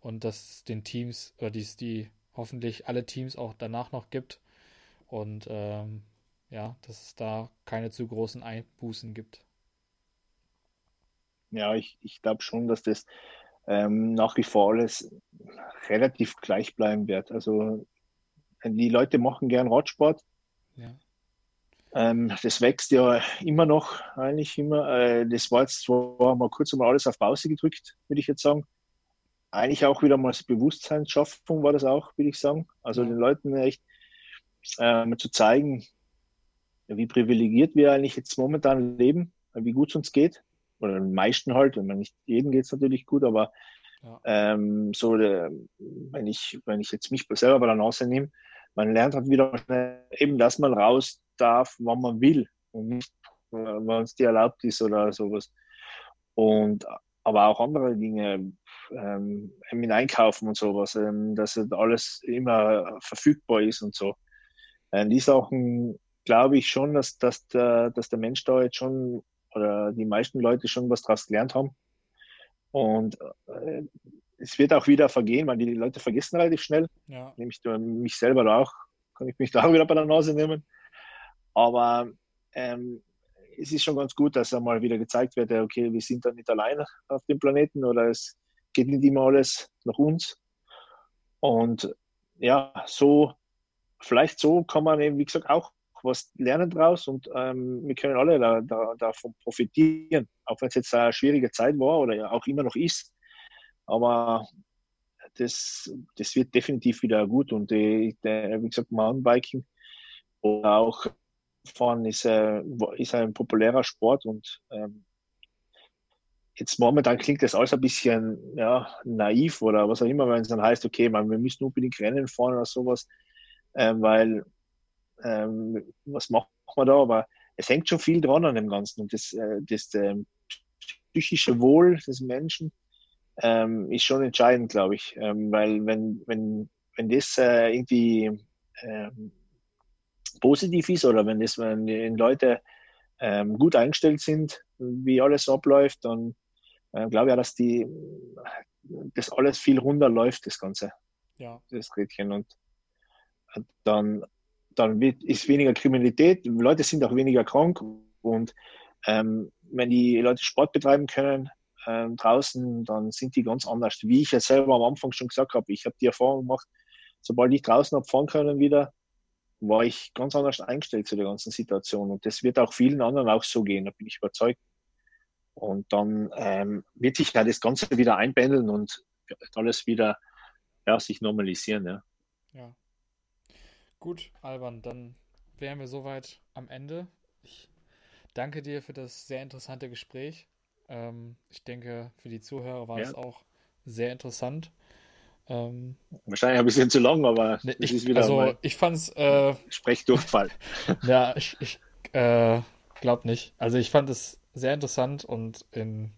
und dass es den Teams oder dies die hoffentlich alle Teams auch danach noch gibt und ähm, ja, dass es da keine zu großen Einbußen gibt. Ja, ich, ich glaube schon, dass das ähm, nach wie vor alles relativ gleich bleiben wird. Also die Leute machen gern Radsport. Ja. Ähm, das wächst ja immer noch, eigentlich immer. Äh, das war jetzt zwar mal kurz mal alles auf Pause gedrückt, würde ich jetzt sagen. Eigentlich auch wieder mal Bewusstseinsschaffung war das auch, würde ich sagen. Also ja. den Leuten echt ähm, zu zeigen, wie privilegiert wir eigentlich jetzt momentan leben, wie gut es uns geht oder den meisten halt, wenn man nicht jedem geht es natürlich gut, aber ja. ähm, so, der, wenn ich, wenn ich jetzt mich selber bei der Nase nehme, man lernt halt wieder schnell, eben, dass man raus darf, wann man will und nicht, wenn es dir erlaubt ist oder sowas. Und aber auch andere Dinge, ähm, mit Einkaufen und sowas, ähm, dass halt alles immer verfügbar ist und so. Ähm, die Sachen glaube ich schon, dass, dass, der, dass der Mensch da jetzt schon oder die meisten Leute schon was daraus gelernt haben. Und äh, es wird auch wieder vergehen, weil die Leute vergessen relativ schnell. Ja. Nämlich mich selber da auch, kann ich mich da auch wieder bei der Nase nehmen. Aber ähm, es ist schon ganz gut, dass einmal wieder gezeigt wird, okay, wir sind da nicht alleine auf dem Planeten oder es geht nicht immer alles nach uns. Und ja, so, vielleicht so kann man eben, wie gesagt, auch was lernen draus und ähm, wir können alle da, da, davon profitieren, auch wenn es jetzt eine schwierige Zeit war oder ja auch immer noch ist. Aber das, das wird definitiv wieder gut. Und der, wie gesagt, Mountainbiking oder auch Fahren ist, äh, ist ein populärer Sport. Und ähm, jetzt momentan klingt das alles ein bisschen ja, naiv oder was auch immer, wenn es dann heißt, okay, man, wir müssen unbedingt Rennen fahren oder sowas, äh, weil ähm, was machen wir da? Aber es hängt schon viel dran an dem Ganzen. Und das, äh, das äh, psychische Wohl des Menschen ähm, ist schon entscheidend, glaube ich, ähm, weil wenn, wenn, wenn das äh, irgendwie ähm, positiv ist oder wenn das, wenn die Leute ähm, gut eingestellt sind, wie alles abläuft, dann äh, glaube ich auch, dass die das alles viel runterläuft, das Ganze. Ja. Das Rädchen. Und dann dann wird, ist weniger Kriminalität, Leute sind auch weniger krank und ähm, wenn die Leute Sport betreiben können ähm, draußen, dann sind die ganz anders. Wie ich ja selber am Anfang schon gesagt habe, ich habe die Erfahrung gemacht, sobald ich draußen habe fahren können wieder, war ich ganz anders eingestellt zu der ganzen Situation. Und das wird auch vielen anderen auch so gehen, da bin ich überzeugt. Und dann ähm, wird sich ja das Ganze wieder einpendeln und alles wieder ja, sich normalisieren. Ja. ja. Gut, Alban, dann wären wir soweit am Ende. Ich danke dir für das sehr interessante Gespräch. Ähm, ich denke, für die Zuhörer war es auch sehr interessant. Ähm, Wahrscheinlich ein bisschen zu lang, aber ne, ich, ist wieder also ich fand's äh, Sprechdurchfall. ja, ich, ich äh, glaube nicht. Also ich fand es sehr interessant und in,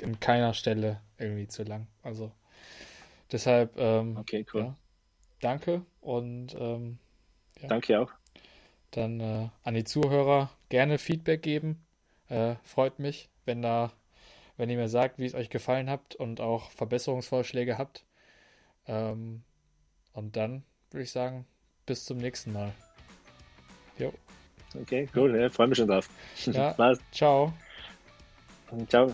in keiner Stelle irgendwie zu lang. Also deshalb ähm, okay, cool. Ja, danke und ähm, ja. Danke auch. Dann äh, an die Zuhörer gerne Feedback geben. Äh, freut mich, wenn da, wenn ihr mir sagt, wie es euch gefallen habt und auch Verbesserungsvorschläge habt. Ähm, und dann würde ich sagen, bis zum nächsten Mal. Jo. Okay, cool. Ja, freue mich schon drauf. Ja, ciao. Ciao.